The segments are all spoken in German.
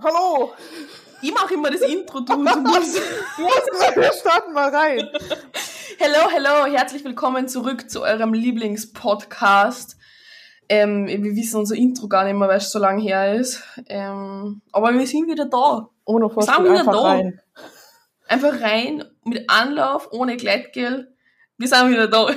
Hallo! Ich mache immer das Intro, du. Du musst. Du hast wir starten mal rein. Hello, hello, herzlich willkommen zurück zu eurem Lieblingspodcast. Ähm, wir wissen unser Intro gar nicht mehr, weil es so lange her ist. Ähm, aber wir sind wieder da. Ohne Wir sind Vorspiel wieder einfach da. rein. Einfach rein, mit Anlauf, ohne Gleitgel. Wir sind wieder da.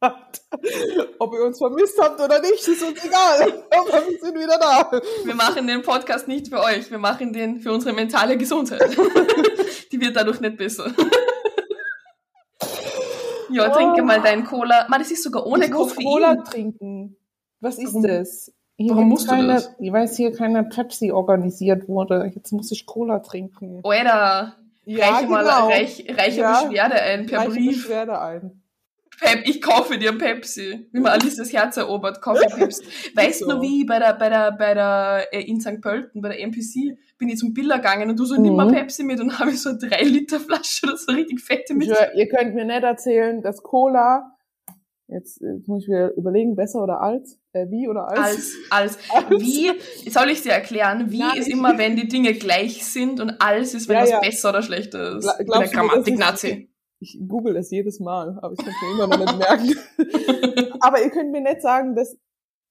Ob ihr uns vermisst habt oder nicht, ist uns egal. Aber wir sind wieder da. Wir machen den Podcast nicht für euch, wir machen den für unsere mentale Gesundheit. Die wird dadurch nicht besser. Ja, trinke mal deinen Cola. Man, das ist sogar ohne ich muss Koffein. Cola trinken. Was ist Warum- das? Hier warum musst du keine, das? Ich weiß hier keine Pepsi organisiert wurde. Jetzt muss ich Cola trinken. Alter, reiche mal reich, reiche Ja. Beschwerde ein per Reiche Brief. Beschwerde ein. Pep, ich kaufe dir Pepsi. Wie man Alice das Herz erobert, kaufe Pepsi. Weißt du So. wie bei der, bei der, bei der, äh, in St. Pölten, bei der NPC, bin ich zum Biller gegangen und du so, nimm mal Mhm. Pepsi mit und habe ich so eine 3 Liter Flasche oder so richtig fette mit. schwör, ihr könnt mir nicht erzählen, dass Cola, jetzt, jetzt muss ich wieder überlegen, besser oder als? Äh, wie oder als? Als, als, wie, soll ich dir erklären, wie Nein, ist immer, wenn die Dinge gleich sind und als ist, wenn Ja, was ja. besser oder schlechter ist. Gla- Ich bin der mir, das Grammatik-Nazi. Ich google es jedes Mal, aber ich kann es mir immer noch nicht merken. aber ihr könnt mir nicht sagen, dass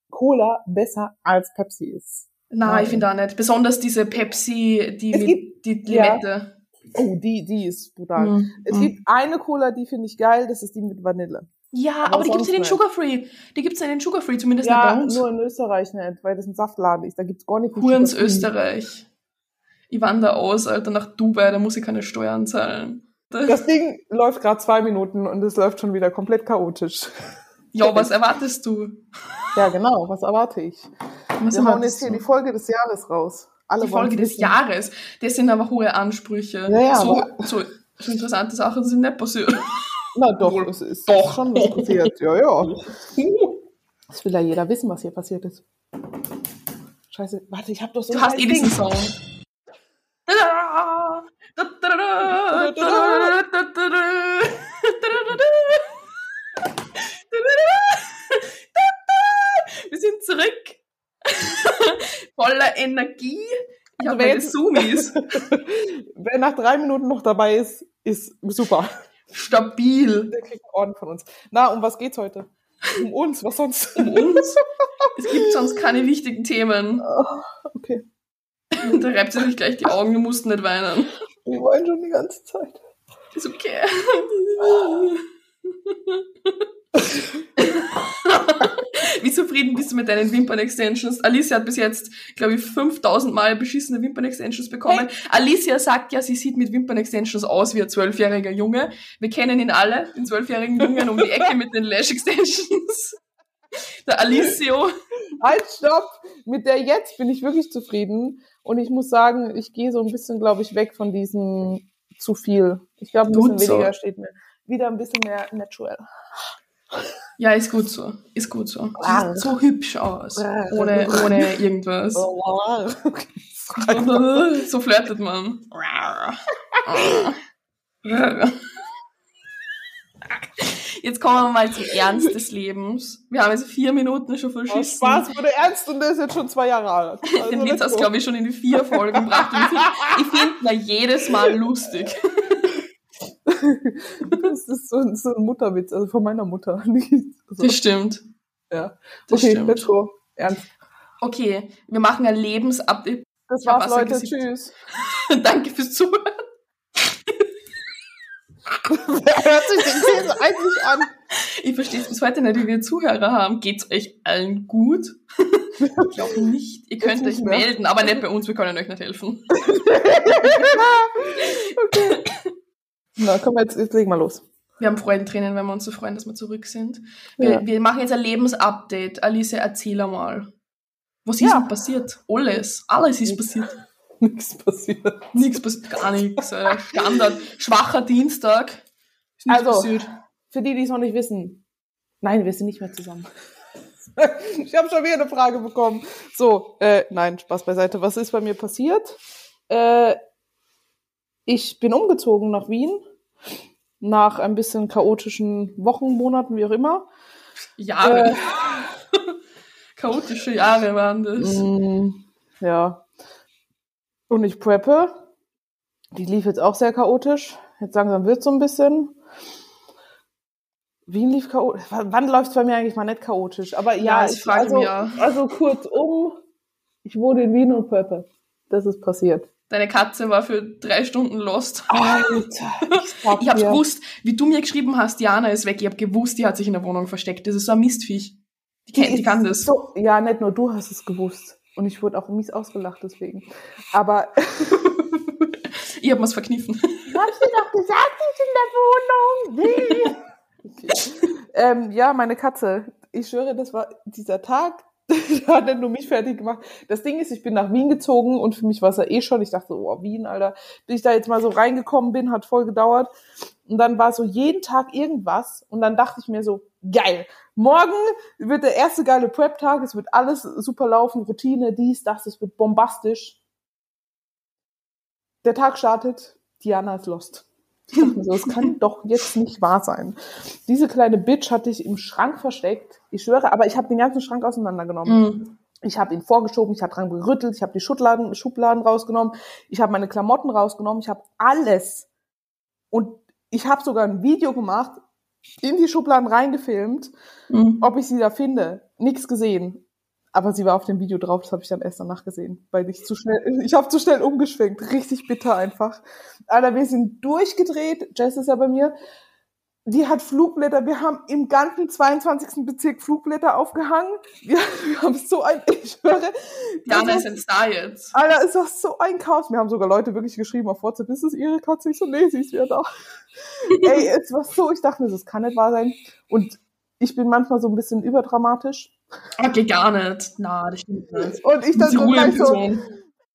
Cola besser als Pepsi ist. Nein, ich finde auch nicht. Besonders diese Pepsi, die Es mit, gibt- die ja. Limette. Oh, die, die ist brutal. Mhm. Es gibt eine Cola, die finde ich geil, das ist die mit Vanille. Ja, Aber aber die gibt's in den sonst Sugar Free. Die gibt's in den Sugar Free, zumindest Ja, nicht bei uns. nur in Österreich nicht, weil das ein Saftladen ist. Da gibt's gar nicht. Hurens. Österreich. Ich wandere aus, Alter, nach Dubai, da muss ich keine Steuern zahlen. Das Ding läuft gerade zwei Minuten und es läuft schon wieder komplett chaotisch. ja, was erwartest du? Ja, genau. Was erwarte ich? Was Wir hauen jetzt hier du? die Folge des Jahres raus. Alle die Folge des. Jahres. Das sind aber hohe Ansprüche. Ja, ja, so, so, so interessante Sachen sind nicht passiert. Na doch, Wohl. es ist Doch. schon was passiert. Ja, ja. Das will ja jeder wissen, was hier passiert ist. Scheiße, warte, ich hab doch so Du hast eh diesen Ding. Song. Wir sind zurück. Voller Energie. Ich Also habe wer meine Zoomies. Wer nach drei Minuten noch dabei ist, ist super. Stabil. Der kriegt einen Orden von uns. Na, um was geht's heute? Um uns, was sonst? Um uns. Es gibt sonst keine wichtigen Themen. Okay, Da reibt sie sich gleich die Augen, du musst nicht weinen. Wir wollen schon die ganze Zeit. Ist okay. Wie zufrieden bist du mit deinen Wimpern-Extensions? Alicia hat bis jetzt, glaube ich, 5000 Mal beschissene Wimpern-Extensions bekommen. Alicia sagt ja, sie sieht mit Wimpern-Extensions aus wie ein zwölfjähriger Junge. Wir kennen ihn alle, den zwölfjährigen Jungen um die Ecke mit den Lash-Extensions. Der Alicio. Halt, stopp! Mit der jetzt bin ich wirklich zufrieden. Und ich muss sagen, ich gehe so ein bisschen, glaube ich, weg von diesem zu viel. Ich glaube, ein bisschen Gut so. weniger steht mir. Wieder ein bisschen mehr natural. Ja, ist gut so. Ist gut so. Ah. Sieht so hübsch aus. Ohne, ohne irgendwas. Oh, so flirtet man. Jetzt kommen wir mal zum Ernst des Lebens. Wir haben jetzt vier Minuten schon Aus verschissen. Spaß wurde ernst und der ist jetzt schon zwei Jahre alt. Also Den Witz hast du, glaube ich, schon in die vier Folgen gebracht. Ich finde find ihn jedes Mal lustig. Das ist so, ein- so ein Mutterwitz, also von meiner Mutter. Also, Das stimmt. ja. Das Okay, stimmt. let's go. Ernst. Okay, wir machen ein Lebensupdate. Das war's, Leute. gesippt. Tschüss. Danke fürs Zuhören. Wer hört sich den Käse eigentlich an? Ich verstehe es bis heute nicht, wie wir Zuhörer haben. Geht's euch allen gut? Ich glaube nicht. Ihr könnt euch mehr. melden, aber nicht bei uns, wir können euch nicht helfen. okay. Na, komm, jetzt, jetzt legen wir los. Wir haben Freudentränen, wenn wir uns so freuen, dass wir zurück sind. Wir, Ja. wir machen jetzt ein Lebensupdate. Alice, erzähl einmal. Was ist Ja. denn passiert? Alles. Alles ist passiert. Nichts passiert. Nichts passiert, gar nichts. Äh, Standard. Schwacher Dienstag. Ist nichts Also. passiert. Für die, die es noch nicht wissen. Nein, wir sind nicht mehr zusammen. ich habe schon wieder eine Frage bekommen. So, äh, nein, Spaß beiseite. Was ist bei mir passiert? Äh, ich bin umgezogen nach Wien. Nach ein bisschen chaotischen Wochen, Monaten, wie auch immer. Jahre. Äh. Chaotische Jahre waren das. Mm, ja. Und ich preppe. Die lief jetzt auch sehr chaotisch. Jetzt langsam wird so ein bisschen. Wien lief chaotisch. Wann läuft es bei mir eigentlich mal nicht chaotisch? Aber ja, Ja, ich frage also, mich auch. also kurzum, ich wohne in Wien und preppe. Das ist passiert. Deine Katze war für drei Stunden lost. Alter, ich, Ich habe dir. gewusst, wie du mir geschrieben hast, Diana ist weg. Ich habe gewusst, die hat sich in der Wohnung versteckt. Das ist so ein Mistviech. Die, kennt, die kann das. So, ja, nicht nur du hast es gewusst. Und ich wurde auch mies ausgelacht deswegen. Aber Ich habe mir's verkniffen. Hast du doch gesagt, ist in der Wohnung? Okay. ähm, ja, meine Katze. Ich schwöre, das war dieser Tag, der hat nicht nur mich fertig gemacht. Das Ding ist, ich bin nach Wien gezogen und für mich war es ja eh schon. Ich dachte, oh, Wien, Alter. Bis ich da jetzt mal so reingekommen bin, hat voll gedauert. Und dann war so jeden Tag irgendwas. Und dann dachte ich mir so, geil. Morgen wird der erste geile Prep-Tag. Es wird alles super laufen. Routine, dies, das. Es wird bombastisch. Der Tag startet. Diana ist lost. Ich dachte mir so, das kann doch jetzt nicht wahr sein. Diese kleine Bitch hatte ich im Schrank versteckt. Ich schwöre, aber ich habe den ganzen Schrank auseinandergenommen. Mhm. Ich habe ihn vorgeschoben, ich habe dran gerüttelt, ich habe die Schubladen, Schubladen rausgenommen, ich habe meine Klamotten rausgenommen, ich habe alles. Und ich habe sogar ein Video gemacht, in die Schubladen reingefilmt, Mhm. ob ich sie da finde. Nichts gesehen. Aber sie war auf dem Video drauf, das habe ich dann erst danach gesehen, weil ich zu schnell, ich habe zu schnell umgeschwenkt, richtig bitter einfach. Alter, wir sind durchgedreht, Jess ist ja bei mir, die hat Flugblätter, wir haben im ganzen 22. Bezirk Flugblätter aufgehangen, wir, wir haben so ein, ich Diana das ist ein Star jetzt. Alter, ist das so ein Chaos. Mir haben sogar Leute wirklich geschrieben auf WhatsApp, ist es ihre Katze? Ich so, nee, sie ist wieder da. Ey, es war so, ich dachte mir, das kann nicht wahr sein. Und ich bin manchmal so ein bisschen überdramatisch. Okay, gar nicht. Na, das stimmt nicht. Und ich dann so gleich so,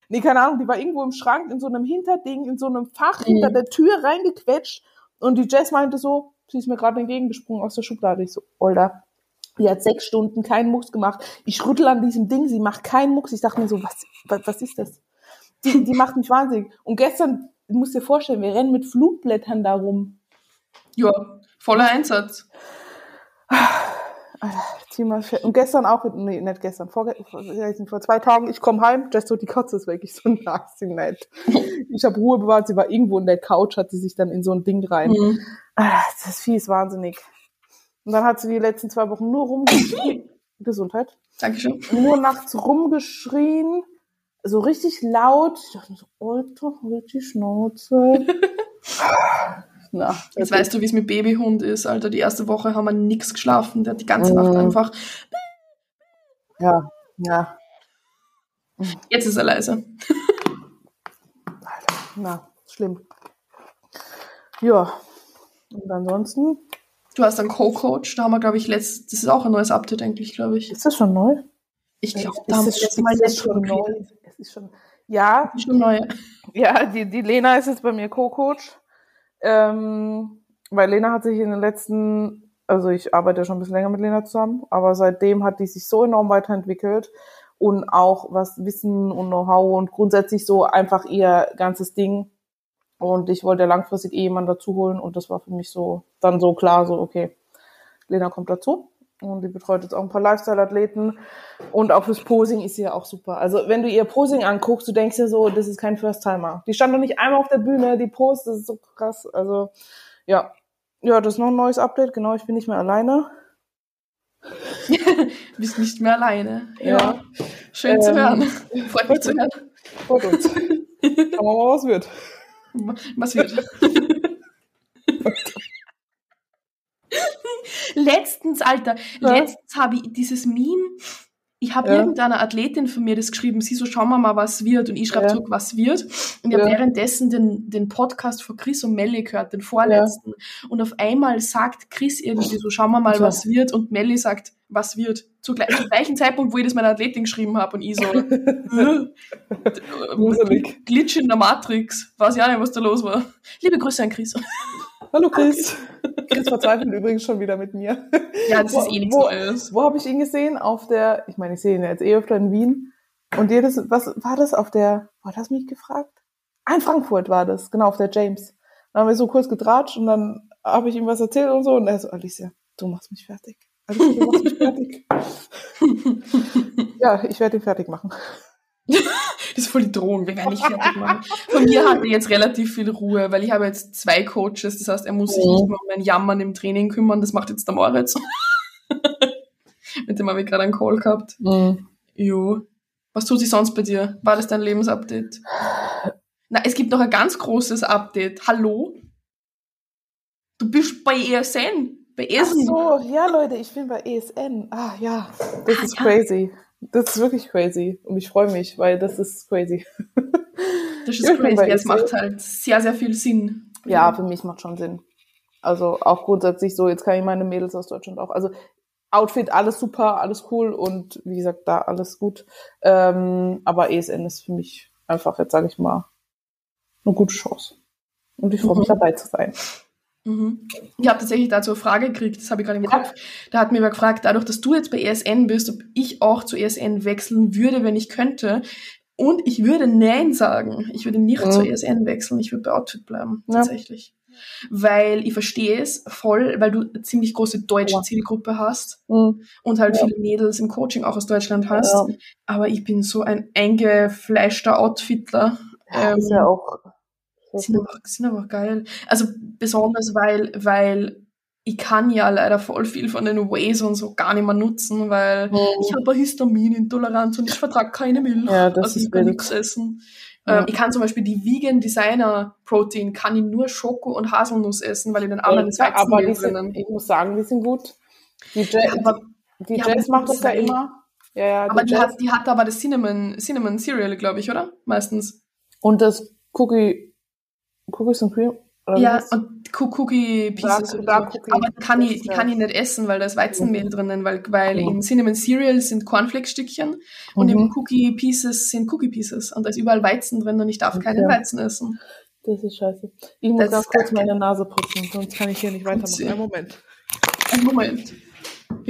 nee, keine Ahnung, die war irgendwo im Schrank, in so einem Hinterding, in so einem Fach Mhm. hinter der Tür reingequetscht. Und die Jess meinte so, sie ist mir gerade entgegengesprungen aus der Schublade. Ich so, Alter, die hat sechs Stunden keinen Mucks gemacht. Ich rüttel an diesem Ding, sie macht keinen Mucks. Ich dachte mir so, was, was, was ist das? Die, die macht mich wahnsinnig. Und gestern, du musst dir vorstellen, wir rennen mit Flugblättern da rum. Ja, voller Einsatz. Alter, Thema Und gestern auch, nee, nicht gestern, vor, vor, zwei Tagen, ich komme heim, Jess so, die Katze ist weg. Ich so, na, sie nicht. Ich habe Ruhe bewahrt, sie war irgendwo in der Couch, hat sie sich dann in so ein Ding rein. Mhm. Ah, Das Vieh ist wahnsinnig. Und dann hat sie die letzten zwei Wochen nur rumgeschrien. Gesundheit. Dankeschön. Nur nachts rumgeschrien. So richtig laut. Ich dachte mir so, Alter, halt die Schnauze. Na, Jetzt weißt du, wie es mit Babyhund ist, Alter. Die erste Woche haben wir nix geschlafen. Der hat die ganze Nacht Mhm. einfach. Ja, ja. Jetzt ist er leise. Na, schlimm. Ja. Und ansonsten, Du hast einen Co-Coach. Da haben wir, glaube ich, letzt, das ist auch ein neues Update eigentlich, glaube ich. ist das schon neu? Ich glaube, Ist da haben wir letztes Mal jetzt schon neu? Es ist schon, ja, Schon neu. Ja, die, die Lena ist jetzt bei mir Co-Coach. Ähm, weil Lena hat sich in den letzten, also ich arbeite schon ein bisschen länger mit Lena zusammen, aber seitdem hat die sich so enorm weiterentwickelt und auch was Wissen und Know-how und grundsätzlich so einfach ihr ganzes Ding. Und ich wollte langfristig eh jemanden dazu holen und das war für mich so dann so klar, so okay, Lena kommt dazu. Und die betreut jetzt auch ein paar Lifestyle-Athleten. Und auch fürs Posing ist sie ja auch super. Also wenn du ihr Posing anguckst, du denkst dir so, das ist kein First-Timer. Die stand noch nicht einmal auf der Bühne, die Post, das ist so krass. Also ja, ja, das ist noch ein neues Update. Genau, ich bin nicht mehr alleine. Du bist nicht mehr alleine. Ja. Schön zu Ähm, hören. Freut mich zu hören. Freut uns. Schauen wir mal, was wird. Was wird? Letztens, Alter, Ja. letztens habe ich dieses Meme, ich habe Ja. irgendeiner Athletin von mir das geschrieben, sie so, schauen wir mal, was wird. Und ich schreibe Ja. zurück, was wird. Und ich habe währenddessen den, den Podcast von Chris und Melly gehört, den vorletzten. Und auf einmal sagt Chris irgendwie so, schauen wir mal, Ja. was wird. Und Melly sagt, was wird. Zu gleich, zum gleichen Zeitpunkt, wo ich das meiner Athletin geschrieben habe. Und ich so, äh. Glitch in der Matrix. Weiß ja nicht, was da los war. Liebe Grüße an Chris. Hallo Chris. Chris verzweifelt übrigens schon wieder mit mir. Ja, das Wo- ist eh nichts wo- Neues. Wo habe ich ihn gesehen? Auf der, ich meine, ich sehe ihn ja jetzt eh öfter in Wien. Und jedes, was war das auf der, war das mich gefragt? Ah, in Frankfurt war das, genau, auf der James. Dann haben wir so kurz getratscht und dann habe ich ihm was erzählt und so. Und er so, Alicia, du machst mich fertig. Alicia, du machst mich fertig. ja, ich werde ihn fertig machen. voll die Drohung, wir werden nicht fertig machen. Von mir hat er jetzt relativ viel Ruhe, weil ich habe jetzt zwei Coaches, das heißt, er muss sich nicht mehr um mein Jammern im Training kümmern, das macht jetzt der Moritz. Mit dem habe ich gerade einen Call gehabt. Mhm. Jo. Was tut sich sonst bei dir? War das dein Lebensupdate? Na, es gibt noch ein ganz großes Update. Hallo? Du bist bei ESN. Bei Ach ESN. so, ja Leute, ich bin bei ESN. Ah ja, das Ah, ist ja. crazy. Das ist wirklich crazy. Und ich freue mich, weil das ist crazy. Das ist crazy. Es macht halt sehr, sehr viel Sinn. Ja, für mich macht schon Sinn. Also auch grundsätzlich so, jetzt kann ich meine Mädels aus Deutschland auch. Also Outfit, alles super, alles cool und wie gesagt, da alles gut. Ähm, aber ESN ist für mich einfach, jetzt sage ich mal, eine gute Chance. Und ich freue mich Mhm. dabei zu sein. Mhm. Ich habe tatsächlich dazu eine Frage gekriegt, das habe ich gerade im Ja. Kopf. Da hat mir wer gefragt, dadurch, dass du jetzt bei ESN bist, ob ich auch zu ESN wechseln würde, wenn ich könnte. Und ich würde Nein sagen. Ich würde nicht Mhm. zu ESN wechseln. Ich würde bei Outfit bleiben, Ja. tatsächlich. Weil ich verstehe es voll, weil du eine ziemlich große deutsche Ja. Zielgruppe hast Mhm. und halt viele Mädels im Coaching auch aus Deutschland hast. Aber ich bin so ein eingefleischter Outfitler. Ähm, ist ja auch. Sind aber, sind aber geil. Also besonders, weil, weil ich kann ja leider voll viel von den Ways und so gar nicht mehr nutzen, weil Mhm. ich habe eine Histaminintoleranz und ich vertrage keine Milch. Ja, das also ist ich kann nichts essen. Ja. Ähm, ich kann zum Beispiel die Vegan Designer Protein, kann ich nur Schoko und Haselnuss essen, weil in den anderen ist Ja, aber die sind, ich muss sagen, die sind gut. Die, Ja, aber die ja, Jazz macht das ja zwei- immer. Ja, ja, aber die Jazz. hat, die hat aber das Cinnamon, Cinnamon Cereal, glaube ich, oder? Meistens. Und das Cookie, Cookies and Cream? Ja, und Coo- Cookie Pieces. Dark-. Aber die kann, ich, die kann ich nicht essen, weil da ist Weizenmehl drinnen, weil, weil Ja. in Cinnamon Cereal sind Cornflakes-Stückchen und im Mhm. Cookie Pieces sind Cookie Pieces. Und da ist überall Weizen drin und ich darf Okay. keinen Weizen essen. Das ist scheiße. Ich muss Das ganz kurz meine Nase putzen, sonst kann ich hier nicht weitermachen. Einen Moment. Einen Moment.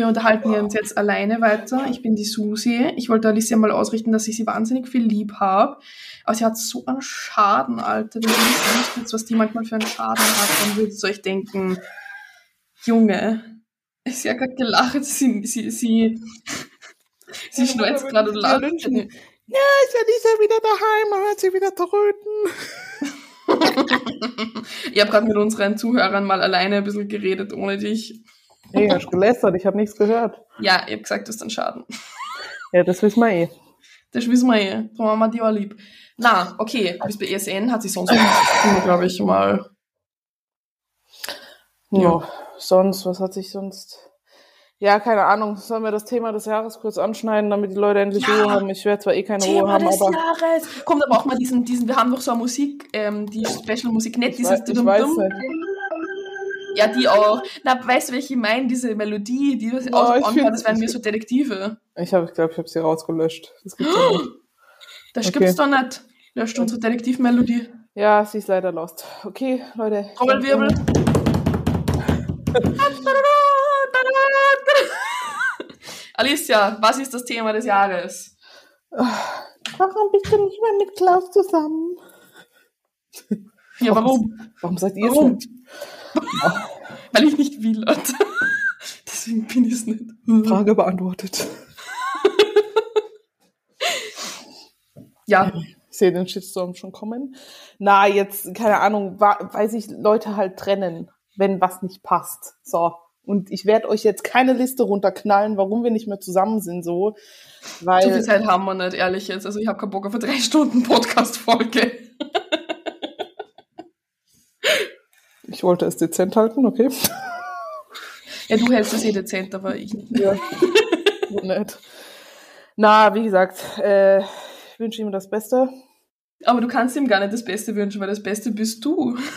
Wir unterhalten uns jetzt alleine weiter. Ich bin die Susi. Ich wollte Alicia mal ausrichten, dass ich sie wahnsinnig viel lieb habe. Aber sie hat so einen Schaden, Alter. Wenn ihr nicht wisst, was die manchmal für einen Schaden hat, dann würdet ihr euch denken, Junge, sie hat gerade gelacht, sie, sie, sie, sie schneuzt gerade und lacht. Ja, ist ja nicht wieder daheim, man hört sie wieder tröten. Ich habe gerade mit unseren Zuhörern mal alleine ein bisschen geredet, ohne dich. Nee, hast gelästert, ich habe nichts gehört. Ja, ich habe gesagt, du hast einen Schaden. Ja, das wissen wir eh. Das wissen wir eh. Darum haben wir die auch lieb. Na, okay, bis bei ESN hat sich sonst glaube ich, mal. Ja. Ja. Sonst, was hat sich sonst... Ja, keine Ahnung. Sollen wir das Thema des Jahres kurz anschneiden, damit die Leute endlich Ja. Ruhe haben? Ich werde zwar eh keine Ruhe Thema haben, des aber... Jahres. Kommt aber auch mal diesen, diesen, wir haben doch so eine Musik, ähm, die Special-Musik, nicht Ich dieses weiß, ich weiß nicht. Ja, die auch. Na, weißt du, welche ich meine? Diese Melodie, die das Oh, auch find- das wären wir so Detektive. Ich habe, ich glaube, ich habe sie rausgelöscht. Das gibt's ja nicht. Das Okay. gibt's doch nicht. Löscht unsere Detektivmelodie. Ja, sie ist leider lost. Okay, Leute. Trommelwirbel. Alicia, was ist das Thema des Jahres? Warum bist du nicht mehr mit Klaus zusammen? Ja, warum? Warum seid ihr es Warum? nicht? Weil ich nicht will. Deswegen bin ich es nicht. Frage beantwortet. Ja, Ich sehe den Shitstorm schon kommen. Na, jetzt, keine Ahnung, weil sich Leute halt trennen, wenn was nicht passt. So. Und ich werde euch jetzt keine Liste runterknallen, warum wir nicht mehr zusammen sind, so. so viel Weil, Zeit haben wir nicht, ehrlich jetzt. Also ich habe keinen Bock auf eine drei Stunden Podcast-Folge. Ich wollte es dezent halten, okay? Ja, du hältst es eh dezent, aber ich nicht. Ja. So nett. Na, wie gesagt, äh, ich wünsche ihm das Beste. Aber du kannst ihm gar nicht das Beste wünschen, weil das Beste bist du.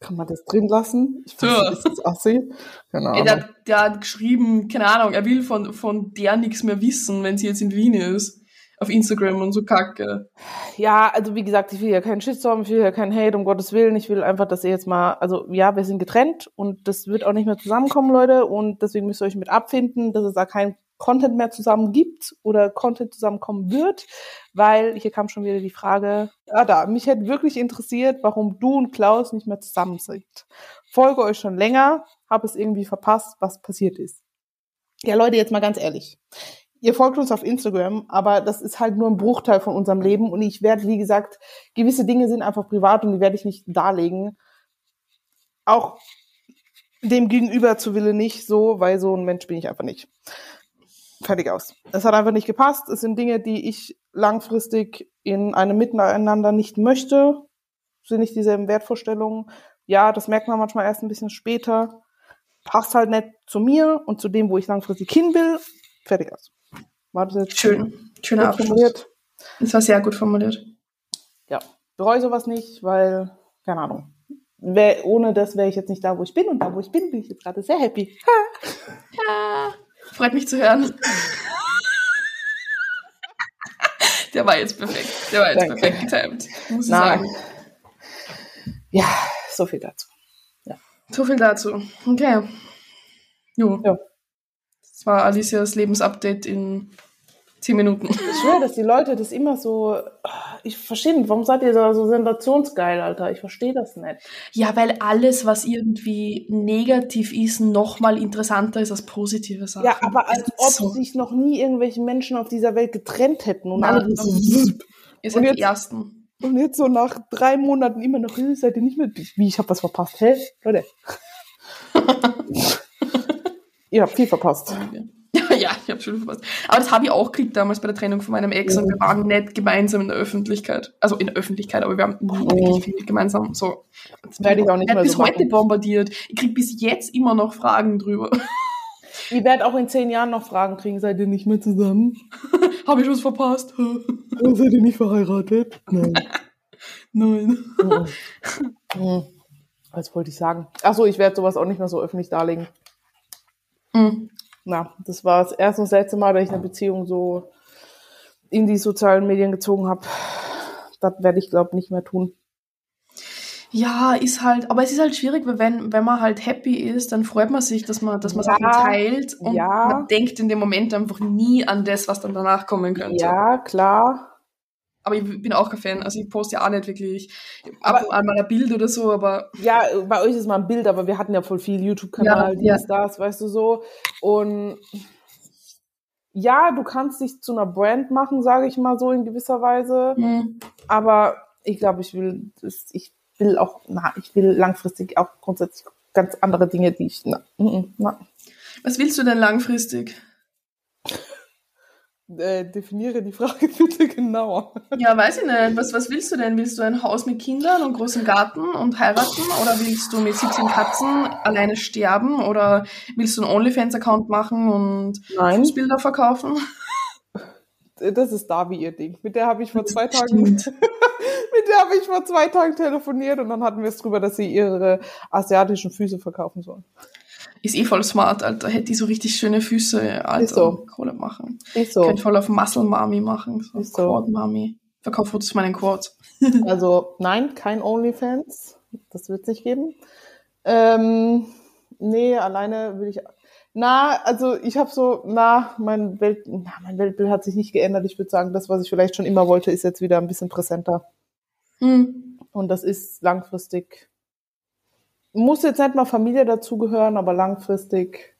Kann man das drin lassen? Ich weiß Ja. nicht, ist das assi? Keine Ahnung. der, der hat geschrieben, keine Ahnung, er will von, von der nichts mehr wissen, wenn sie jetzt in Wien ist. Auf Instagram und so kacke. Ja, also wie gesagt, ich will ja keinen Shitstorm, ich will ja keinen Hate, um Gottes Willen. Ich will einfach, dass ihr jetzt mal, also ja, wir sind getrennt und das wird auch nicht mehr zusammenkommen, Leute. Und deswegen müsst ihr euch mit abfinden, dass es da kein Content mehr zusammen gibt oder Content zusammenkommen wird, weil hier kam schon wieder die Frage, ja da, mich hätte wirklich interessiert, warum du und Klaus nicht mehr zusammen sind. Folge euch schon länger, habe es irgendwie verpasst, was passiert ist. Ja, Leute, jetzt mal ganz ehrlich. Ihr folgt uns auf Instagram, aber das ist halt nur ein Bruchteil von unserem Leben und ich werde, wie gesagt, gewisse Dinge sind einfach privat und die werde ich nicht darlegen. Auch dem Gegenüber zu Wille nicht so, weil so ein Mensch bin ich einfach nicht. Fertig aus. Es hat einfach nicht gepasst. Es sind Dinge, die ich langfristig in einem Miteinander nicht möchte. Sind nicht dieselben Wertvorstellungen. Ja, das merkt man manchmal erst ein bisschen später. Passt halt nicht zu mir und zu dem, wo ich langfristig hin will. Fertig aus. War das jetzt schön? Schöner Abschluss. Formuliert? Das war sehr gut formuliert. Ja, bereue sowas nicht, weil, keine Ahnung, wär, ohne das wäre ich jetzt nicht da, wo ich bin. Und da, wo ich bin, bin ich jetzt gerade sehr happy. Ha. Ja. Freut mich zu hören. Der war jetzt perfekt. Der war jetzt Danke. perfekt getimt, muss ich Nein. sagen. Ja, so viel dazu. Ja. So viel dazu. Okay. Jo. Ja. Das war Alicias Lebensupdate in zehn Minuten. Ich schwöre, dass die Leute das immer so. Ich verstehe nicht, warum seid ihr da so sensationsgeil, Alter? Ich verstehe das nicht. Ja, weil alles, was irgendwie negativ ist, nochmal interessanter ist als positive Sachen. Ja, aber als ob so. sich noch nie irgendwelche Menschen auf dieser Welt getrennt hätten und Nein, alle so. Ihr seid jetzt, die Ersten. Und jetzt so nach drei Monaten immer noch, seid ihr nicht mehr. Wie, ich habe was verpasst. Hä? Leute. ihr habt viel verpasst. Ja, ich habe schon verpasst. Aber das habe ich auch gekriegt damals bei der Trennung von meinem Ex und wir waren nicht gemeinsam in der Öffentlichkeit. Also in der Öffentlichkeit, aber wir haben oh. wirklich viel gemeinsam. So. Das werde ich auch nicht mehr bis so heute machen. bombardiert. Ich kriege bis jetzt immer noch Fragen drüber. Ich werde auch in zehn Jahren noch Fragen kriegen. Seid ihr nicht mehr zusammen? habe ich was verpasst? Seid ihr nicht verheiratet? Nein. Nein. Oh. Oh. Was wollte ich sagen? Achso, ich werde sowas auch nicht mehr so öffentlich darlegen. Mhm na, das war das erste und das letzte Mal, dass ich eine Beziehung so in die sozialen Medien gezogen habe. Das werde ich, glaube nicht mehr tun. Ja, ist halt, aber es ist halt schwierig, weil wenn, wenn man halt happy ist, dann freut man sich, dass man, dass man ja, Sachen teilt und ja. man denkt in dem Moment einfach nie an das, was dann danach kommen könnte. Ja, klar. Aber ich bin auch kein Fan, also ich poste ja auch nicht wirklich ab und an mal ein Bild oder so, aber. Ja, bei euch ist mal ein Bild, aber wir hatten ja voll viel YouTube-Kanal, ja, dies, ja. das, weißt du so. Und ja, du kannst dich zu einer Brand machen, sage ich mal so in gewisser Weise. Mhm. Aber ich glaube, ich will, ich will auch, na, ich will langfristig auch grundsätzlich ganz andere Dinge, die ich, na, na. Was willst du denn langfristig? Äh, definiere die Frage bitte genauer. Ja, weiß ich nicht. Was, was willst du denn? Willst du ein Haus mit Kindern und großem Garten und heiraten? Oder willst du mit 17 Katzen alleine sterben? Oder willst du einen OnlyFans-Account machen und Nein. Fußbilder verkaufen? Das ist Davi ihr Ding. Mit der habe ich vor zwei Tagen, mit der habe ich vor zwei Tagen telefoniert und dann hatten wir es drüber, dass sie ihre asiatischen Füße verkaufen soll ist eh voll smart, Alter. Hätte die so richtig schöne Füße, Alter. Ist so. Kohle machen. Ist so. Könnte voll auf Muscle Mami machen. So ist so. Quad Mami. Verkauf Fotos meinen Quads. also, nein, kein OnlyFans. Das wird es nicht geben. Ähm, nee, alleine will ich, na, also ich habe so, na, mein Welt, na, mein Weltbild hat sich nicht geändert. Ich würde sagen, das, was ich vielleicht schon immer wollte, ist jetzt wieder ein bisschen präsenter. Hm. Und das ist langfristig muss jetzt nicht mal Familie dazugehören, aber langfristig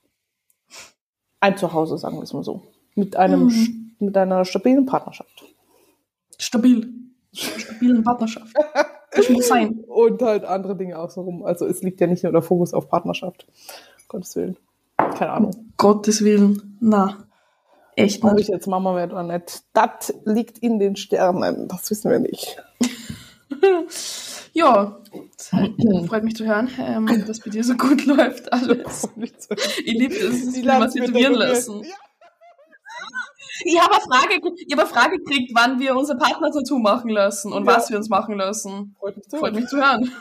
ein Zuhause, sagen wir es mal so. Mit einem, mhm. mit einer stabilen Partnerschaft. Stabil. Stabilen Partnerschaft. Das muss sein. Und halt andere Dinge auch so rum. Also es liegt ja nicht nur der Fokus auf Partnerschaft. Gottes Willen. Keine Ahnung. Gottes Willen. Na. Echt nicht. Ob ich jetzt Mama werde oder nicht. Das liegt in den Sternen. Das wissen wir nicht. Ja, freut mich zu hören, ähm, dass bei dir so gut läuft alles. Ich liebe es, dass ich was tätowieren lassen. Ja. Ich habe eine Frage, ich habe eine Frage gekriegt, wann wir unser Partner-Tattoo machen lassen und ja. was wir uns machen lassen. Freut mich zu, freut mich zu hören.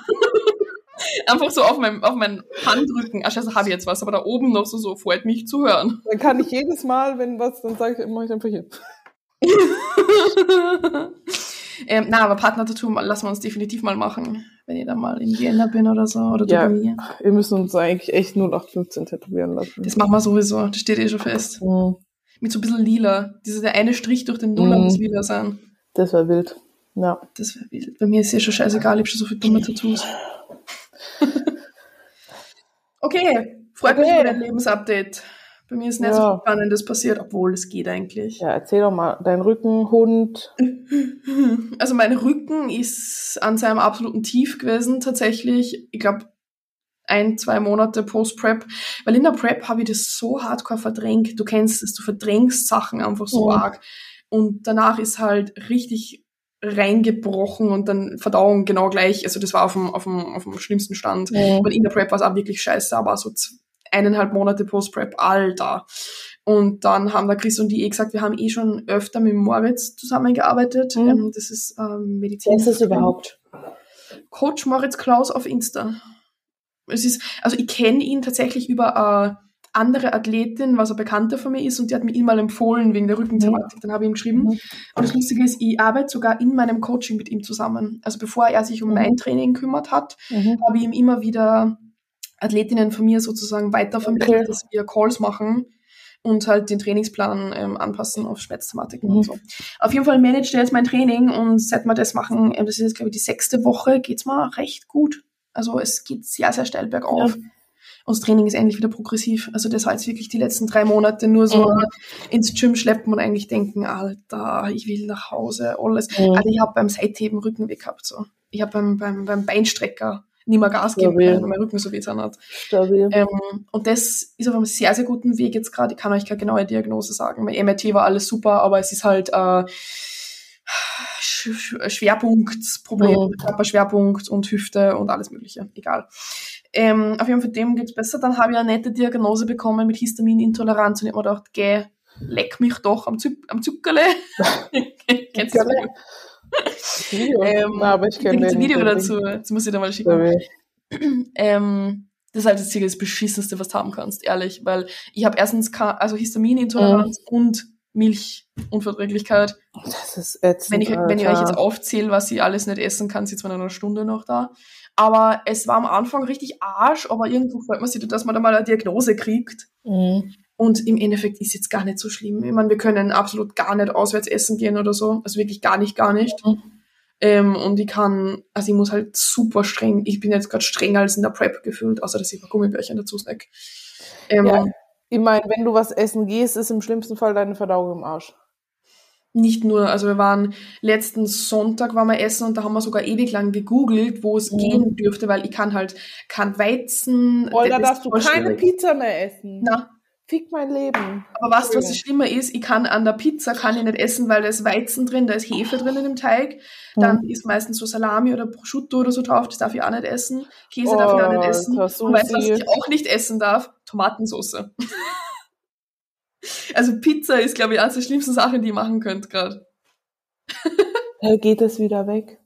Einfach so auf meinem, auf meinen Handrücken. Ach, scheiße, habe ich jetzt was, aber da oben noch so, so, freut mich zu hören. Dann kann ich jedes Mal, wenn was, dann sage ich, mache ich einfach hier. Ähm, na, aber Partner-Tattoo lassen wir uns definitiv mal machen, wenn ich da mal in Vienna bin oder so. Oder ja, mir. wir müssen uns eigentlich echt 0815 tätowieren lassen. Das machen wir sowieso, das steht eh schon fest. Mhm. Mit so ein bisschen lila. Dieser der eine Strich durch den Nuller mhm. muss lila sein. Das wäre wild. Ja. Das wäre wild. Bei mir ist es ja schon scheißegal, ich habe schon so viele dumme Tattoos. okay, freut okay. mich über dein Lebensupdate. Bei mir ist nicht Ja. so Spannendes passiert, obwohl es geht eigentlich. Ja, erzähl doch mal, dein Rückenhund. Also mein Rücken ist an seinem absoluten Tief gewesen, tatsächlich. Ich glaube, ein, zwei Monate Post-Prep. Weil in der Prep habe ich das so hardcore verdrängt. Du kennst es, du verdrängst Sachen einfach so Ja. arg. Und danach ist halt richtig reingebrochen und dann Verdauung genau gleich. Also das war auf dem, auf dem, auf dem schlimmsten Stand. Mhm. Und in der Prep war es auch wirklich scheiße, aber so eineinhalb Monate Post-Prep, Alter. Und dann haben der Chris und die eh gesagt, wir haben eh schon öfter mit Moritz zusammengearbeitet. Mhm. Ähm, das ist ähm, Medizin. Wer ist das überhaupt? Coach Moritz Klaus auf Insta. Es ist, also ich kenne ihn tatsächlich über eine andere Athletin, was ein Bekannter von mir ist, und die hat mir ihn mal empfohlen wegen der Rückenthematik. Dann habe ich ihm geschrieben. Mhm. Und das Lustige ist, ich arbeite sogar in meinem Coaching mit ihm zusammen. Also bevor er sich um Mhm. mein Training kümmert hat, Mhm. habe ich ihm immer wieder Athletinnen von mir sozusagen weitervermittelt, Okay. dass wir Calls machen und halt den Trainingsplan ähm, anpassen auf Schmerzthematiken Mhm. und so. Auf jeden Fall managt er jetzt mein Training und seit wir das machen, ähm, das ist jetzt glaube ich die sechste Woche, geht's mir recht gut. Also es geht sehr, sehr steil bergauf. Ja. Und das Training ist endlich wieder progressiv. Also das war jetzt wirklich die letzten drei Monate nur so Mhm. ins Gym schleppen und eigentlich denken, Alter, ich will nach Hause, alles. Mhm. Also ich habe beim Seitheben Rückenweh gehabt. So. Ich habe beim, beim, beim Beinstrecker nicht mehr Gas geben weil mein Rücken so weh getan hat. Ähm, und das ist auf einem sehr, sehr guten Weg jetzt gerade. Ich kann euch keine genaue Diagnose sagen. Mein MRT war alles super, aber es ist halt äh, Sch Sch Schwerpunktproblem, Mhm. Körperschwerpunkt und Hüfte und alles mögliche. Egal. Ähm, auf jeden Fall dem geht's besser. Dann habe ich eine nette Diagnose bekommen mit Histaminintoleranz und ich habe mir gedacht, geh, leck mich doch am, Zü am Zuckerle. Kennst du das? Video? Ähm, Na, aber ich Da kenne ein. Video den dazu. Das muss ich dir mal schicken. Ähm, das ist halt das Ziel, das Beschissenste, was du haben kannst, ehrlich. Weil ich habe erstens also Histaminintoleranz und Milchunverträglichkeit. Das ist ätzend, Wenn ich, wenn ich euch jetzt aufzähle, was ich alles nicht essen kann, sitzt man in einer Stunde noch da. Aber es war am Anfang richtig Arsch, aber irgendwo freut man sich, dass man da mal eine Diagnose kriegt. Mhm. Und im Endeffekt ist jetzt gar nicht so schlimm. Ich meine, wir können absolut gar nicht auswärts essen gehen oder so. Also wirklich gar nicht, gar nicht. Mhm. Ähm, und ich kann, also ich muss halt super streng, ich bin jetzt gerade strenger als in der Prep gefühlt, außer dass ich ein paar Gummibärchen dazu snack. Ähm, Ja. Ich meine, wenn du was essen gehst, ist im schlimmsten Fall deine Verdauung im Arsch. Nicht nur, also wir waren letzten Sonntag waren wir essen und da haben wir sogar ewig lang gegoogelt, wo es Mhm. gehen dürfte, weil ich kann halt kein Weizen. Oder darfst du keine schwierig. Pizza mehr essen. Na, Fick mein Leben. aber weißt du, was das Schlimme ist? Ich kann an der Pizza kann ich nicht essen, weil da ist Weizen drin, da ist Hefe drin in dem Teig. Dann ist meistens so Salami oder Prosciutto oder so drauf, das darf ich auch nicht essen. Käse darf ich auch nicht essen. Alter, Und weißt du, was ich auch nicht essen darf? Tomatensauce. also Pizza ist, glaube ich, eines der schlimmsten Sachen, die ihr machen könnt gerade. Hey, geht es wieder weg?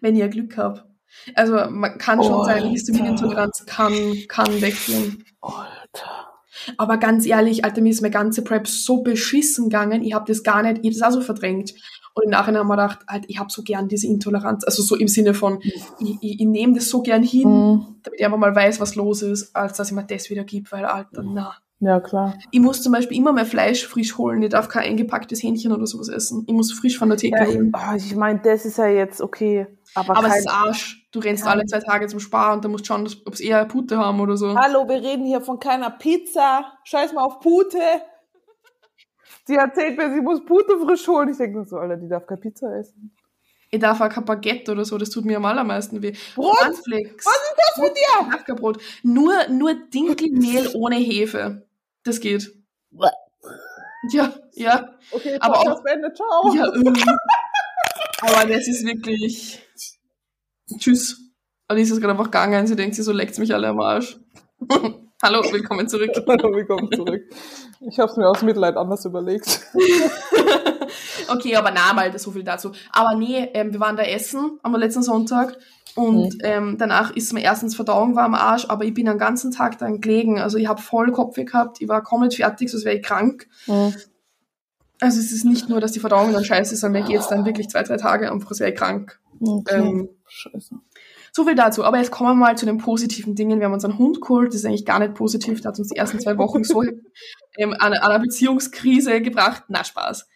wenn ihr Glück habt. Also man kann schon Oh, sein. Histaminintoleranz kann, kann weggehen. Alter. Aber ganz ehrlich, Alter, mir ist meine ganze Prep so beschissen gegangen, ich habe das gar nicht, ich habe das auch so verdrängt. Und im Nachhinein haben wir gedacht, halt, ich habe so gern diese Intoleranz, also so im Sinne von, ich, ich, ich nehme das so gern hin, Mhm. damit ich einfach mal weiß, was los ist, als dass ich mir das wieder gebe, weil, Alter, na. Ja, klar. Ich muss zum Beispiel immer mein Fleisch frisch holen, ich darf kein eingepacktes Hähnchen oder sowas essen. Ich muss frisch von der Theke Ja, holen. oh, ich meine, das ist ja jetzt okay. Aber, Aber es ist Arsch. Du rennst alle zwei Tage zum Spar und dann musst du schauen, ob es eher Pute haben oder so. Hallo, wir reden hier von keiner Pizza. Scheiß mal auf Pute. Sie erzählt mir, sie muss Pute frisch holen. Ich denke so, Alter, die darf keine Pizza essen. Ich darf auch kein Baguette oder so, das tut mir am allermeisten weh. Brot? Cornflakes. Was ist das mit dir? Kafkabrot. Nur, nur Dinkelmehl ohne Hefe. Das geht. Ja, ja. Okay, Aber auch- beendet. Ciao. ja äh. Aber das ist wirklich. Tschüss. Alice ist gerade einfach gegangen. Sie denkt, sie so leckt mich alle am Arsch. Hallo, willkommen zurück. Hallo, willkommen zurück. Ich habe es mir aus Mitleid anders überlegt. okay, aber na, mal so viel dazu. Aber nee, ähm, wir waren da essen am letzten Sonntag und ähm, danach ist mir erstens Verdauung war am Arsch, aber ich bin den ganzen Tag dann gelegen. Also ich habe voll Kopfweh gehabt, ich war komplett fertig, sonst wäre ich krank. Mhm. Also es ist nicht nur, dass die Verdauung dann scheiße ist, sondern mir geht's dann wirklich zwei, drei Tage wäre ich krank. Okay. Ähm, Scheiße. so viel dazu. Aber jetzt kommen wir mal zu den positiven Dingen. Wir haben unseren Hund geholt. Das ist eigentlich gar nicht positiv. Der hat uns die ersten zwei Wochen so ähm, an, an einer Beziehungskrise gebracht. Na, Spaß.